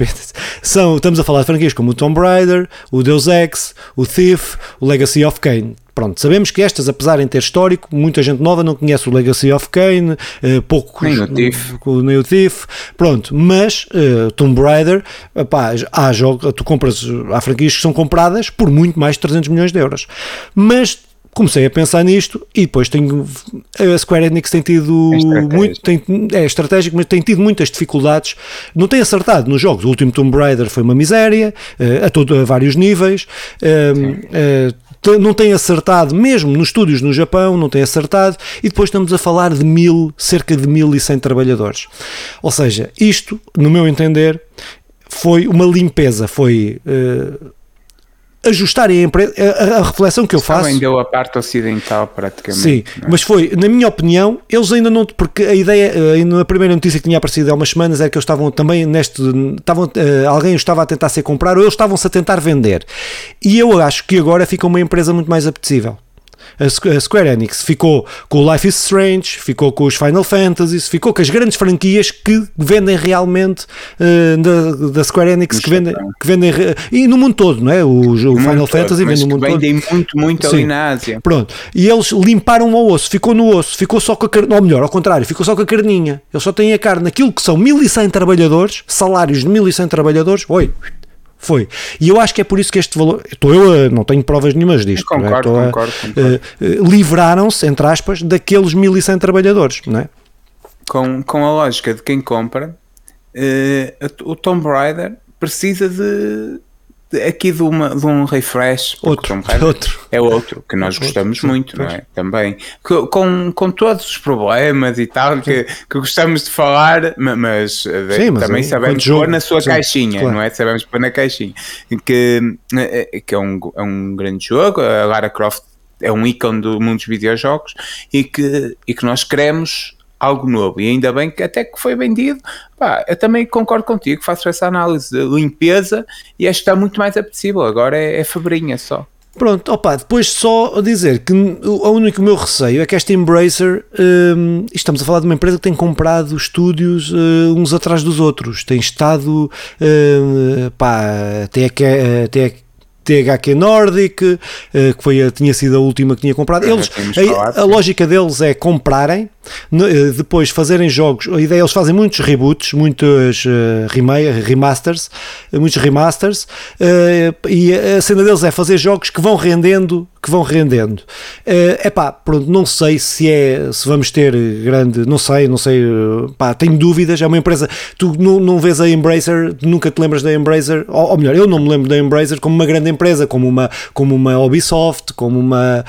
[SPEAKER 1] são, estamos a falar de franquias como o Tomb Raider, o Deus Ex, o Thief, o Legacy of Kane. Pronto, sabemos que estas, apesar de ter histórico, muita gente nova não conhece o Legacy of Kane, uh, poucos,
[SPEAKER 2] nem o Thief,
[SPEAKER 1] nem o Thief. Pronto, mas uh, Tomb Raider, opá, há jogos, tu compras, há franquias que são compradas por muito mais de 300 milhões de euros, mas comecei a pensar nisto e depois tenho a Square Enix tem tido é muito tem, é estratégico mas tem tido muitas dificuldades. Não tem acertado nos jogos. O último Tomb Raider foi uma miséria uh, a, todo, a vários níveis. Uh, não tem acertado, mesmo nos estúdios no Japão, não tem acertado, e depois estamos a falar de mil, cerca de 1100 trabalhadores. Ou seja, isto, no meu entender, foi uma limpeza, foi uh, ajustarem a, empresa, a, a, reflexão que eu faço.
[SPEAKER 2] vendeu a parte ocidental praticamente.
[SPEAKER 1] Sim, é? mas foi, na minha opinião, eles ainda não. Porque a ideia, eh, na primeira notícia que tinha aparecido há umas semanas, era que eles estavam também neste. Estavam, uh, alguém estava a tentar ser comprar ou eles estavam-se a tentar vender. E eu acho que agora fica uma empresa muito mais apetecível a Square Enix ficou com o Life is Strange, ficou com os Final Fantasies, ficou com as grandes franquias que vendem realmente uh, da, da, Square Enix, que vendem, que vendem e no mundo todo, não é? O, o Final Fantasy vende no mundo
[SPEAKER 2] vendem todo. muito, muito ali na Ásia.
[SPEAKER 1] Pronto, e eles limparam o osso, ficou no osso, ficou só com a carne, ou melhor, ao contrário, ficou só com a carninha. Eles só têm a carne, aquilo que são 1100 trabalhadores, salários de 1100 trabalhadores, oi, foi. E eu acho que é por isso que este valor. Estou eu não tenho provas nenhumas disto.
[SPEAKER 2] Concordo,
[SPEAKER 1] é?
[SPEAKER 2] concordo, concordo.
[SPEAKER 1] Uh, livraram-se, entre aspas, daqueles 1100 trabalhadores, não é?
[SPEAKER 2] Com, com a lógica de quem compra, uh, o Tomb Raider precisa de aqui de, uma, de um refresh
[SPEAKER 1] outro, outro.
[SPEAKER 2] é outro que nós gostamos outro, muito não é? Também. Com, com todos os problemas e tal que, que gostamos de falar mas, eh, sim, mas também é, sabemos pôr na sua caixinha claro. não é? Sabemos pôr na caixinha. Que, eh, que é, um, é um grande jogo. A Lara Croft é um ícone do mundo dos videojogos e que, e que nós queremos algo novo. E ainda bem que até que foi vendido. Pá, eu também concordo contigo, faço essa análise de limpeza e acho que está muito mais apetecível. Agora é, é febrinha só.
[SPEAKER 1] Pronto, opa, depois só dizer que o único meu receio é que esta Embracer, um, estamos a falar de uma empresa que tem comprado estúdios uh, uns atrás dos outros, tem estado, uh, pá, até que, até THQ Nordic, eh, que foi a, tinha sido a última que tinha comprado. Eles, a, a lógica deles é comprarem, eh, depois fazerem jogos. A ideia eles fazem muitos reboots, muitos uh, remasters, muitos remasters, e a cena deles é fazer jogos que vão rendendo que vão rendendo. É pá, pronto, não sei se é, se vamos ter grande, não sei, não sei, pá, tenho dúvidas. É uma empresa, tu não, não vês a Embracer, nunca te lembras da Embracer, ou, ou, melhor, eu não me lembro da Embracer como uma grande empresa, como uma, como uma Ubisoft, como uma,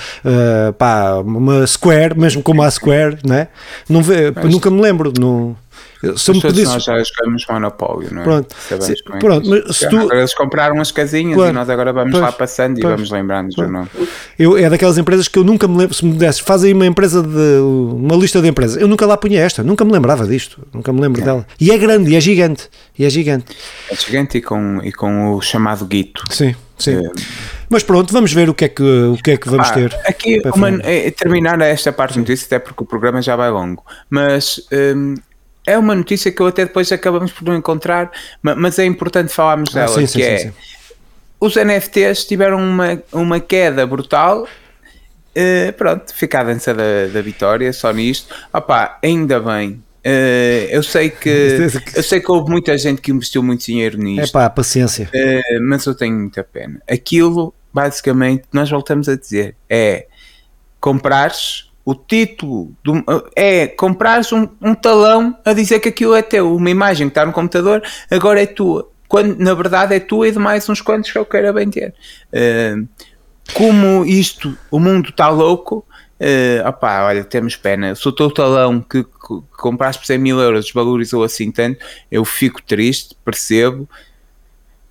[SPEAKER 1] pá, uma Square, mesmo como a Square, né? Não vê, nunca me lembro. Não, Se me pedisses...
[SPEAKER 2] nós já jogamos Monopólio, não é?
[SPEAKER 1] Pronto, se, pronto mas se tu...
[SPEAKER 2] Agora eles compraram umas casinhas claro, e nós agora vamos pois, lá passando pois, e vamos lembrando do nome.
[SPEAKER 1] Eu, é daquelas empresas que eu nunca me lembro, se me desses, fazem uma empresa de uma lista de empresas, eu nunca lá punha esta, nunca me lembrava disto, nunca me lembro é. dela. E é grande, e é gigante, e é gigante.
[SPEAKER 2] É gigante e com, e com o chamado guito.
[SPEAKER 1] Sim, sim. É, mas pronto, vamos ver o que é que, o que, é que vamos ah, ter.
[SPEAKER 2] Aqui, uma, é, terminar esta parte de notícia, até porque o programa já vai longo, mas hum, é uma notícia que eu até depois acabamos por não encontrar, mas é importante falarmos ah, dela, sim, que sim, é sim, os NFTs tiveram uma, uma queda brutal. Uh, pronto, fica a dança da, da vitória só nisto. Opá, ainda bem. Uh, eu sei que eu sei que houve muita gente que investiu muito dinheiro nisto.
[SPEAKER 1] É pá, paciência.
[SPEAKER 2] Uh, mas eu tenho muita pena. Aquilo basicamente, nós voltamos a dizer, é comprares o título, do, é comprares um, um, talão a dizer que aquilo é teu, uma imagem que está no computador, agora é tua. Quando na verdade é tua e de mais uns quantos que eu queira bem ter. Uh, como isto, o mundo está louco, uh, opá, olha, temos pena. Se o teu talão que, que compraste por 100 mil euros desvalorizou assim tanto, eu fico triste, percebo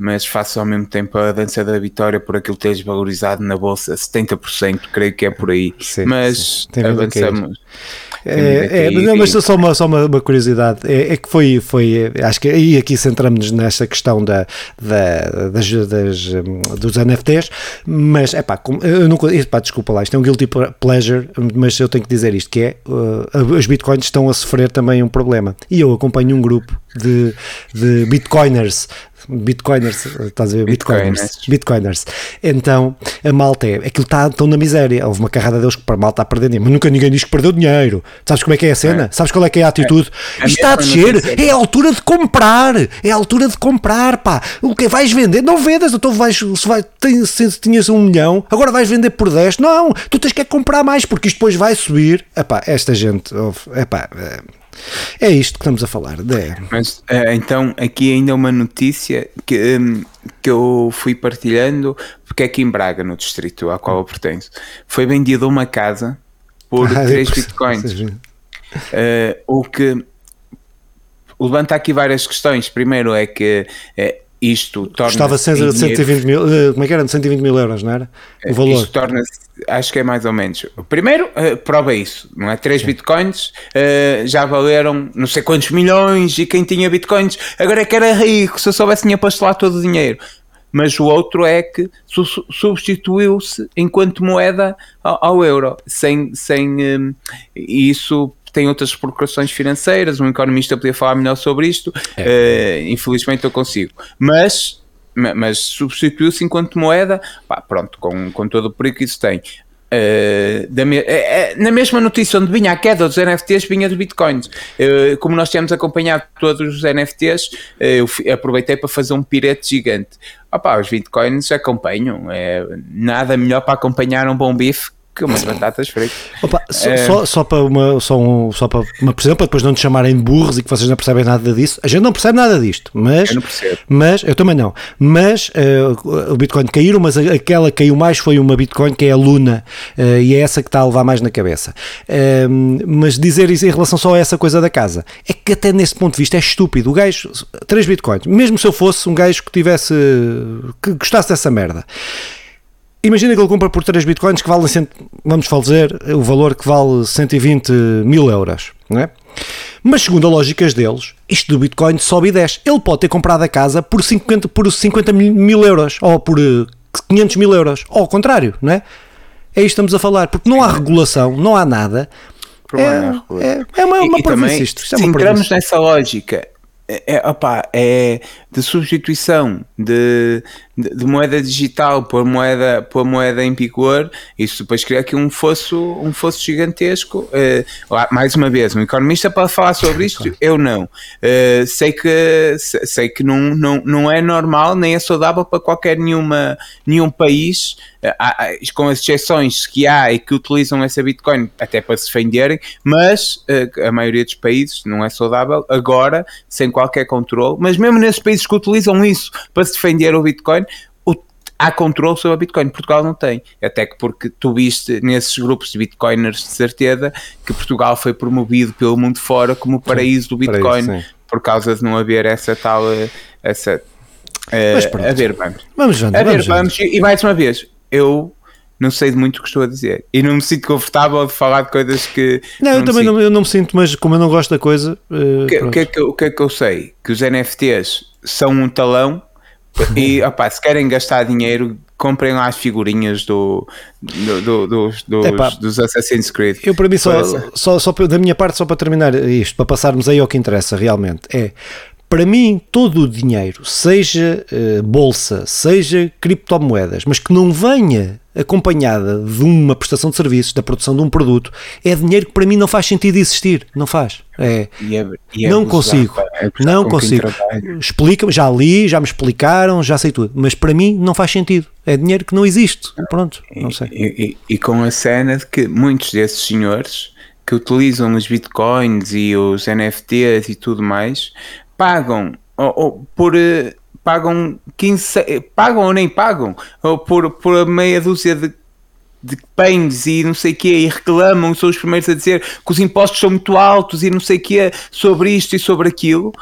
[SPEAKER 2] mas faço ao mesmo tempo a dança da vitória por aquilo ter desvalorizado na bolsa 70%, creio que é por aí. Sim, mas sim. avançamos.
[SPEAKER 1] É, é, não, mas só uma, só uma, uma curiosidade, é, é, que foi, foi, acho que aí aqui centramos-nos nesta questão da, da, das, das, dos NFTs, mas é pá, eu nunca, pá, desculpa lá, isto é um guilty pleasure, mas eu tenho que dizer isto, que é, uh, as bitcoins estão a sofrer também um problema, e eu acompanho um grupo de, de bitcoiners Bitcoiners, estás a ver? Bitcoiners. Bitcoiners. Então, a malta é, aquilo está tão na miséria. Houve uma carrada deles que para a malta está a perder dinheiro, mas nunca ninguém diz que perdeu dinheiro. Sabes como é que é a cena? É. Sabes qual é que é a atitude? É. Isto está a descer, é a altura de comprar, é a altura de comprar, pá. O que vais vender? Não vendas, então vais, se, vai, se, se tinhas um milhão, agora vais vender por 10. Não, tu tens que é comprar mais, porque isto depois vai subir. Epá, esta gente, epá, é, é isto que estamos a falar. De...
[SPEAKER 2] Mas uh, então, aqui ainda uma notícia que, um, que eu fui partilhando, porque é aqui em Braga, no distrito ao qual eu pertenço, foi vendida uma casa por ah, 3 bitcoins. Uh, o que levanta aqui várias questões. Primeiro é que uh, isto torna
[SPEAKER 1] Estava 120 mil, eh, como é que era? 120 mil euros, não era?
[SPEAKER 2] O valor. Isto torna acho que é mais ou menos. Primeiro, uh, prova isso, não é? 3 bitcoins uh, já valeram não sei quantos milhões e quem tinha bitcoins agora é que era rico, se eu soubesse tinha posto lá todo o dinheiro. Mas o outro é que su substituiu-se enquanto moeda ao, ao, euro, sem, sem um, isso tem outras procurações financeiras, um economista podia falar melhor sobre isto, é. uh, infelizmente eu consigo. Mas, mas substituiu-se enquanto moeda, pá, pronto, com, com todo o perigo que isso tem. Uh, me uh, na mesma notícia onde vinha a queda dos NFTs, vinha dos bitcoins. Uh, como nós temos acompanhado todos os NFTs, eu aproveitei para fazer um pirete gigante. Opa, os bitcoins acompanham, é nada melhor para acompanhar um bom bife que umas batatas fritas.
[SPEAKER 1] Opa, só, é... só, só, para uma, só, um, só para uma por para depois não te chamarem de burros e que vocês não percebem nada disso. A gente não percebe nada disto, mas.
[SPEAKER 2] Eu não percebo.
[SPEAKER 1] Mas, eu também não. Mas uh, o Bitcoin caiu, mas aquela que caiu mais foi uma Bitcoin que é a Luna uh, e é essa que está a levar mais na cabeça. Uh, mas dizer isso em relação só a essa coisa da casa é que até nesse ponto de vista é estúpido. O gajo, 3 Bitcoins, mesmo se eu fosse um gajo que tivesse. que gostasse dessa merda Imagina que ele compra por 3 bitcoins que valem, vamos fazer, o valor que vale 120 mil euros, não é? Mas segundo a lógicas deles, isto do Bitcoin sobe e desce. Ele pode ter comprado a casa por 50, por 50 mil euros ou por 500 eh, mil euros, ou ao contrário, não é? É isto que estamos a falar, porque não há regulação, não há nada. É, é, é, uma, uma
[SPEAKER 2] e, e também, isto. É se entramos nessa lógica, é, é, opa, é de substituição de, de, de, moeda digital por moeda, por moeda em picor, isso depois cria aqui um fosso, um fosso gigantesco. Uh, mais uma vez, um economista para falar sobre isto, eu não. Uh, sei que, sei que não, não, não é normal, nem é saudável para qualquer nenhuma, nenhum país, uh, com as exceções que há e que utilizam essa Bitcoin até para se defenderem, mas a maioria dos países não é saudável agora, sem qualquer controle, mas mesmo nesses países que utilizam isso para se defender o Bitcoin, há controle sobre a Bitcoin. Portugal não tem. Até que porque tu viste nesses grupos de Bitcoiners de certeza que Portugal foi promovido pelo mundo fora como o paraíso do Bitcoin paraíso, por causa de não haver essa tal. Essa, uh, a ver, vamos.
[SPEAKER 1] Vamos,
[SPEAKER 2] vamos,
[SPEAKER 1] a
[SPEAKER 2] ver, vamos. E mais uma vez, eu não sei de muito o que estou a dizer. E não me sinto confortável de falar de coisas que.
[SPEAKER 1] Não, eu também não, eu não me sinto, mas como eu não gosto da coisa.
[SPEAKER 2] Uh, o, que, o, que é que, o que é que eu sei? Que os NFTs são um talão e opa, se querem gastar dinheiro, comprem lá as figurinhas do, do, do dos, dos, dos, Assassin's Creed.
[SPEAKER 1] Eu, para mim, só, só, só, da minha parte, só para terminar isto, para passarmos aí ao que interessa realmente, é para mim, todo o dinheiro, seja uh, bolsa, seja criptomoedas, mas que não venha acompanhada de uma prestação de serviços, da produção de um produto, é dinheiro que para mim não faz sentido existir. Não faz. É,
[SPEAKER 2] e é, e é
[SPEAKER 1] não consigo. É não consigo. Explica-me, já li, já me explicaram, já sei tudo. Mas para mim não faz sentido. É dinheiro que não existe. Pronto, não sei.
[SPEAKER 2] E, e, com a cena de que muitos desses senhores que utilizam os bitcoins e os NFTs e tudo mais pagam ou, ou por eh, pagam 15 eh, pagam ou nem pagam ou por, por meia dúzia de de pães e não sei o quê, e reclamam, são os primeiros a dizer que os impostos são muito altos e não sei o quê sobre isto e sobre aquilo,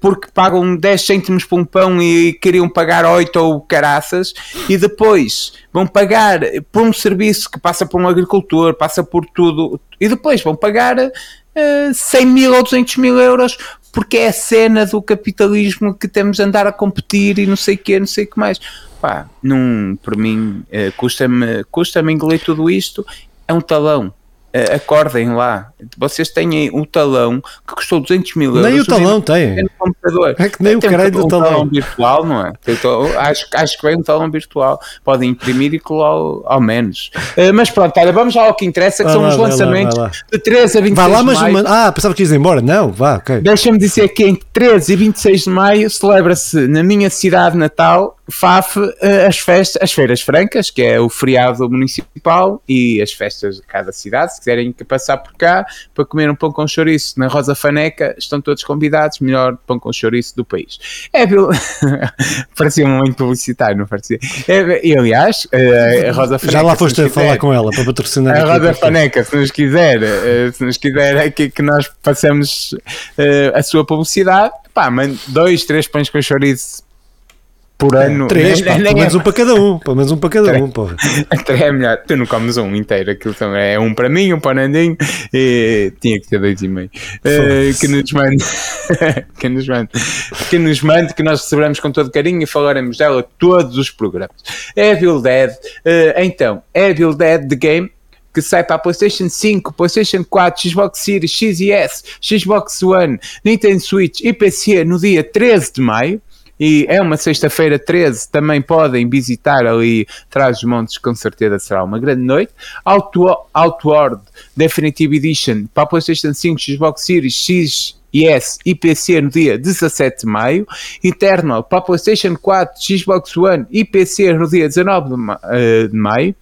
[SPEAKER 2] porque pagam 10 cêntimos por um pão e queriam pagar 8 ou caraças, e depois vão pagar por um serviço que passa por um agricultor, passa por tudo, e depois vão pagar uh, eh, 100 mil ou 200 mil euros porque é a cena do capitalismo que temos de andar a competir e não sei o que, não sei o que mais. Pá, por mim, uh, custa-me custa engolir tudo isto. É um talão acordem lá. Vocês têm o talão que custou 200 mil euros.
[SPEAKER 1] Nem o talão tem. É que nem o caralho do
[SPEAKER 2] um
[SPEAKER 1] talão.
[SPEAKER 2] talão virtual, não é? acho, acho que vem um talão virtual. Podem imprimir e colar ao, ao menos. Uh, mas pronto, olha, vamos ao que interessa, que são lá, os lançamentos lá, de 13 a 26
[SPEAKER 1] vai lá, mas,
[SPEAKER 2] de maio.
[SPEAKER 1] Ah, pensava que ias embora. Não, vá, ok.
[SPEAKER 2] Deixa-me dizer que entre 13 e 26 de maio celebra-se na minha cidade natal FAF eh, as festas, as feiras francas, que é o feriado municipal e as festas de cada cidade, se quiserem passar por cá para comer um pão com chouriço na Rosa Faneca, estão todos convidados, melhor pão com chouriço do país. É, parecia muito publicitário, não parecia? É, e aliás, eh, a Rosa
[SPEAKER 1] Faneca... Já lá foste a falar com ela para patrocinar
[SPEAKER 2] A Rosa Faneca, se nos quiser, eh, se nos quiser aqui que nós passemos a sua publicidade, pá, dois, três pães com chouriço por é, ano.
[SPEAKER 1] Três, pá, pelo menos um para cada um. Pelo menos um para cada um, porra.
[SPEAKER 2] Três é melhor. Tu não comes um inteiro, aquilo também é um para mim, um para o Nandinho. E tinha que ter dois e meio. Uh, que nos mande. que nos mande. Que nos mande, que nós receberemos com todo carinho e falaremos dela todos os programas. Evil Dead. Uh, então, Evil Dead The Game que sai para a PlayStation 5, PlayStation 4, Xbox Series X e S, Xbox One, Nintendo Switch e PC no dia 13 de maio e é uma sexta-feira 13, também podem visitar ali Trás Montes, com certeza será uma grande noite. Outward Definitive Edition para a PlayStation 5, Xbox Series X S e PC no dia 17 de maio, Eternal para PlayStation 4, Xbox One e PC no dia 19 de, ma uh, de maio,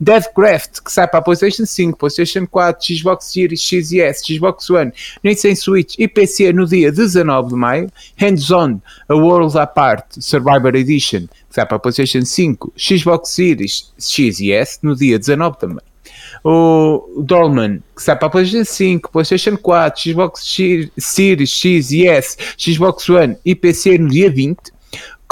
[SPEAKER 2] Deadcraft que sai para PlayStation 5, PlayStation 4, Xbox Series X e S, Xbox One, Nintendo Switch e PC no dia 19 de maio, Hands On, A World Apart Survivor Edition que sai para PlayStation 5, Xbox Series X e S no dia 19 também o Dolman, que sai para PlayStation 5, PlayStation 4, Xbox X, Series X e S, Xbox One e PC no dia 20.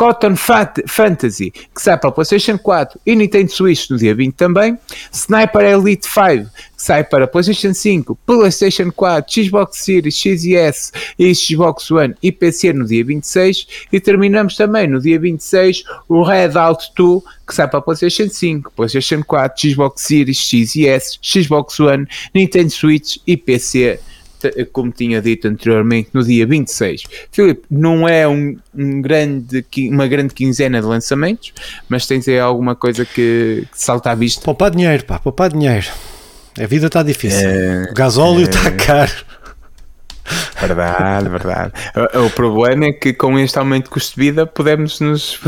[SPEAKER 2] Cotton Fantasy, que sai para a PlayStation 4 e Nintendo Switch no dia 20 também. Sniper Elite 5, que sai para PlayStation 5, PlayStation 4, Xbox Series X e Xbox One e PC no dia 26. E terminamos também no dia 26 o Red Out 2, que sai para PlayStation 5, PlayStation 4, Xbox Series X e S, Xbox One, Nintendo Switch e PC como tinha dito anteriormente, no dia 26. Filipe, não é um, um, grande, uma grande quinzena de lançamentos, mas tens aí alguma coisa que, que salta à vista?
[SPEAKER 1] Poupar dinheiro, pá, poupar dinheiro. A vida está difícil. É, o gasóleo está é... caro.
[SPEAKER 2] Verdade, verdade. O, o, problema é que com este aumento de custo de vida podemos nos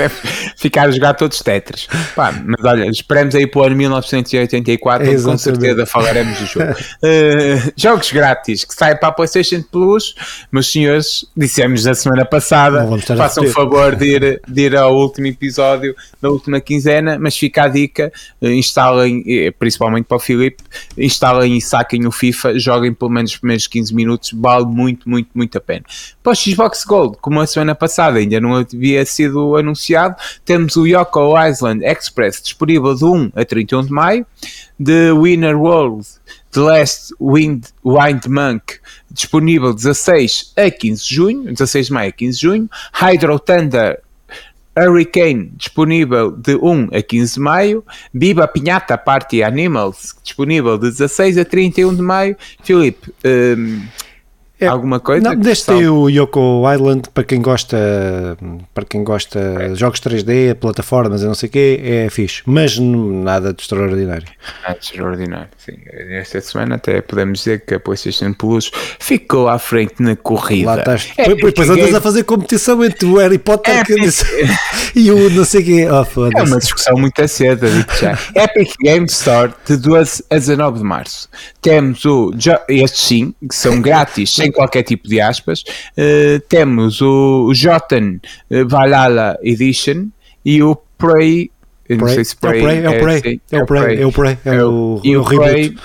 [SPEAKER 2] ficar a jogar todos Tetris. Pá, mas olha, esperemos aí para o ano 1984, onde com certeza falaremos do jogo. Uh, jogos grátis que saem para a PlayStation Plus, meus senhores, dissemos na semana passada, façam o favor de ir, de ir ao último episódio da última quinzena, mas fica a dica: uh, instalem, principalmente para o Filipe, instalem e saquem o FIFA, joguem pelo menos os primeiros 15 minutos, vale muito, muito, muito a pena. Para o Xbox Gold, como a semana passada ainda não havia sido anunciado, temos o Yoko Island Express disponível de 1 a 31 de maio, The Winner World The Last Wind, Wind Monk disponível 16 a 15 de junho, 16 de maio a 15 de junho, Hydro Thunder Hurricane disponível de 1 a 15 de maio, Biba Pinhata Party Animals disponível de 16 a 31 de maio. Filipe, um, é, Alguma coisa?
[SPEAKER 1] Não, deste o Yoko Island para quem gosta para quem gosta é. jogos 3D, plataformas e não sei o quê, é fixe, mas nada de extraordinário.
[SPEAKER 2] Nada de extraordinário, sim. Esta semana até podemos dizer que a PlayStation Plus ficou à frente na corrida. Lá
[SPEAKER 1] estás. É, depois andas a fazer competição entre o Harry Potter é, e o não sei o quê. Oh,
[SPEAKER 2] é uma discussão muito acesa, já. Epic Game Store de 12 a 19 de março. Temos o estes sim, que são grátis sem qualquer tipo de aspas. Uh, temos o Jotun eh, Valhalla Edition e o Prey.
[SPEAKER 1] Prey. Não sei se Prey é o Prey. É o Prey. É o Prey. É o,
[SPEAKER 2] e o, Prey,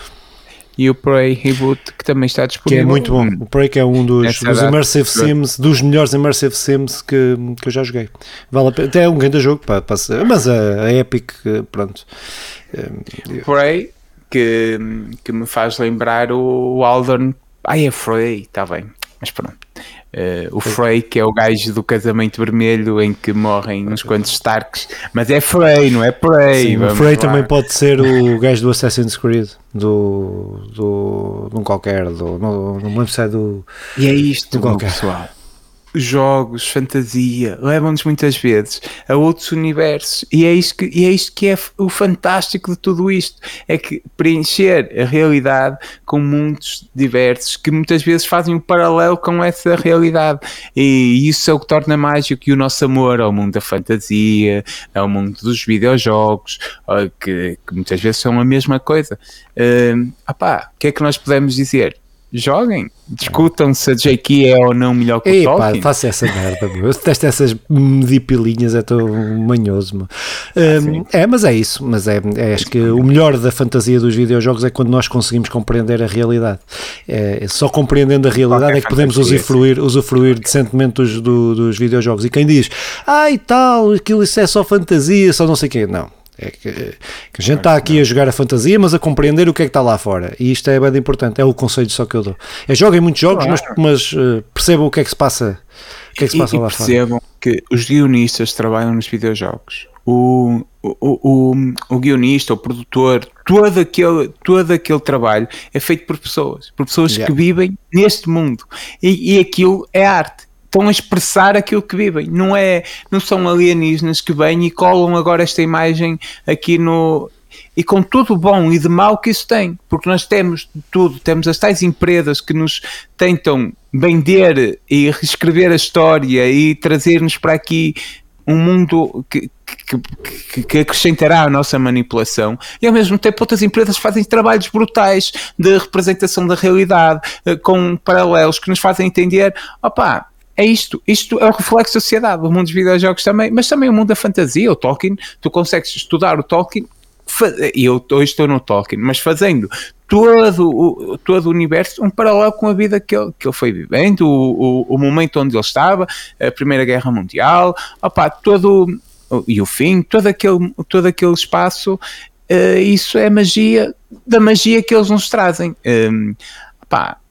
[SPEAKER 2] e o Prey Reboot que também está disponível.
[SPEAKER 1] Que é muito bom. O Prey que é um dos, dos Immersive Sims, dos melhores Immersive Sims que, que eu já joguei. Vale a pena. Até é um grande jogo, para, mas a, a Epic, pronto.
[SPEAKER 2] Prey que, que me faz lembrar o Aldern ah, é Frey, está bem. Mas pronto. Uh, o Frey, que é o gajo do casamento vermelho em que morrem uns quantos Starks, mas é Frey, não é Prey.
[SPEAKER 1] Sim, o Frey lá. também pode ser o gajo do Assassin's Creed, do, do, de um qualquer, do, não, não me lembro se é do.
[SPEAKER 2] E é isto, qualquer. pessoal jogos, fantasia, levam-nos muitas vezes a outros universos e é isto que, e é, isto que é o fantástico de tudo isto, é que preencher a realidade com mundos diversos que muitas vezes fazem um paralelo com essa realidade e isso é o que torna mágico e o nosso amor ao mundo da fantasia, ao mundo dos videojogos, que, que muitas vezes são a mesma coisa. Uh, opá, o que é que nós podemos dizer? Joguem, discutam se a JK é ou não melhor que Ei, o Tolkien.
[SPEAKER 1] Pá, faça essa merda, meu. eu detesto essas medipilinhas, é tão manhoso. Meu. Um, é, mas é isso, mas é, é, acho que o melhor da fantasia dos videojogos é quando nós conseguimos compreender a realidade. É, só compreendendo a realidade é que podemos usufruir, usufruir decentemente dos, do, dos videojogos. E quem diz, ai ah, tal, aquilo isso é só fantasia, só não sei o quê, não é que, que a gente está aqui a jogar a fantasia, mas a compreender o que é que está lá fora. E isto é bem importante, é o conselho só que eu dou. É joguem muitos jogos, claro. mas, mas uh, percebam o que é que se passa, o que é que se passa
[SPEAKER 2] e,
[SPEAKER 1] lá
[SPEAKER 2] e percebam fora. que os guionistas trabalham nos videojogos. O, o, o, o, guionista, o produtor, todo aquele, todo aquele trabalho é feito por pessoas, por pessoas yeah. que vivem neste mundo. E, e aquilo é arte estão a expressar aquilo que vivem. Não é, não são alienígenas que vêm e colam agora esta imagem aqui no e com tudo bom e de mal que isso tem, porque nós temos tudo, temos as tais empresas que nos tentam vender e reescrever a história e trazer-nos para aqui um mundo que, que, que, acrescentará a nossa manipulação e ao mesmo tempo outras empresas fazem trabalhos brutais de representação da realidade eh, com paralelos que nos fazem entender opá, é isto. Isto é o reflexo da sociedade, o mundo dos videojogos também, mas também o mundo da fantasia, o Tolkien. Tu consegues estudar o Tolkien, e eu hoje estou no Tolkien, mas fazendo todo o, todo o universo um paralelo com a vida que ele, que ele foi vivendo, o, o, o momento onde ele estava, a Primeira Guerra Mundial, opa, todo e o fim, todo aquele, todo aquele espaço, uh, isso é magia da magia que eles nos trazem. Um,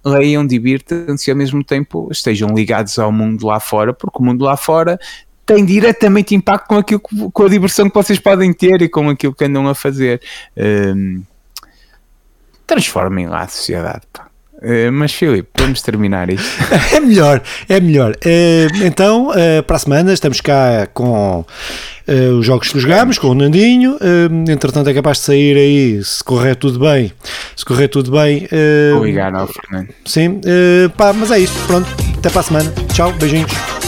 [SPEAKER 2] leiam, divirtam-se e ao mesmo tempo estejam ligados ao mundo lá fora, porque o mundo lá fora tem diretamente impacto com, aquilo, com a diversão que vocês podem ter e com aquilo que andam a fazer. Um, transformem lá a sociedade. Pá. Uh, mas Filipe, vamos terminar isto.
[SPEAKER 1] é melhor, é melhor. Uh, então, uh, para a semana estamos cá com os jogos que jogamos, com o Nandinho. entretanto, é capaz de sair aí, se correr tudo bem. Se correr tudo bem.
[SPEAKER 2] Ao Fernando.
[SPEAKER 1] Sim, pá, mas é isto. Pronto, até para a semana. Tchau, beijinhos.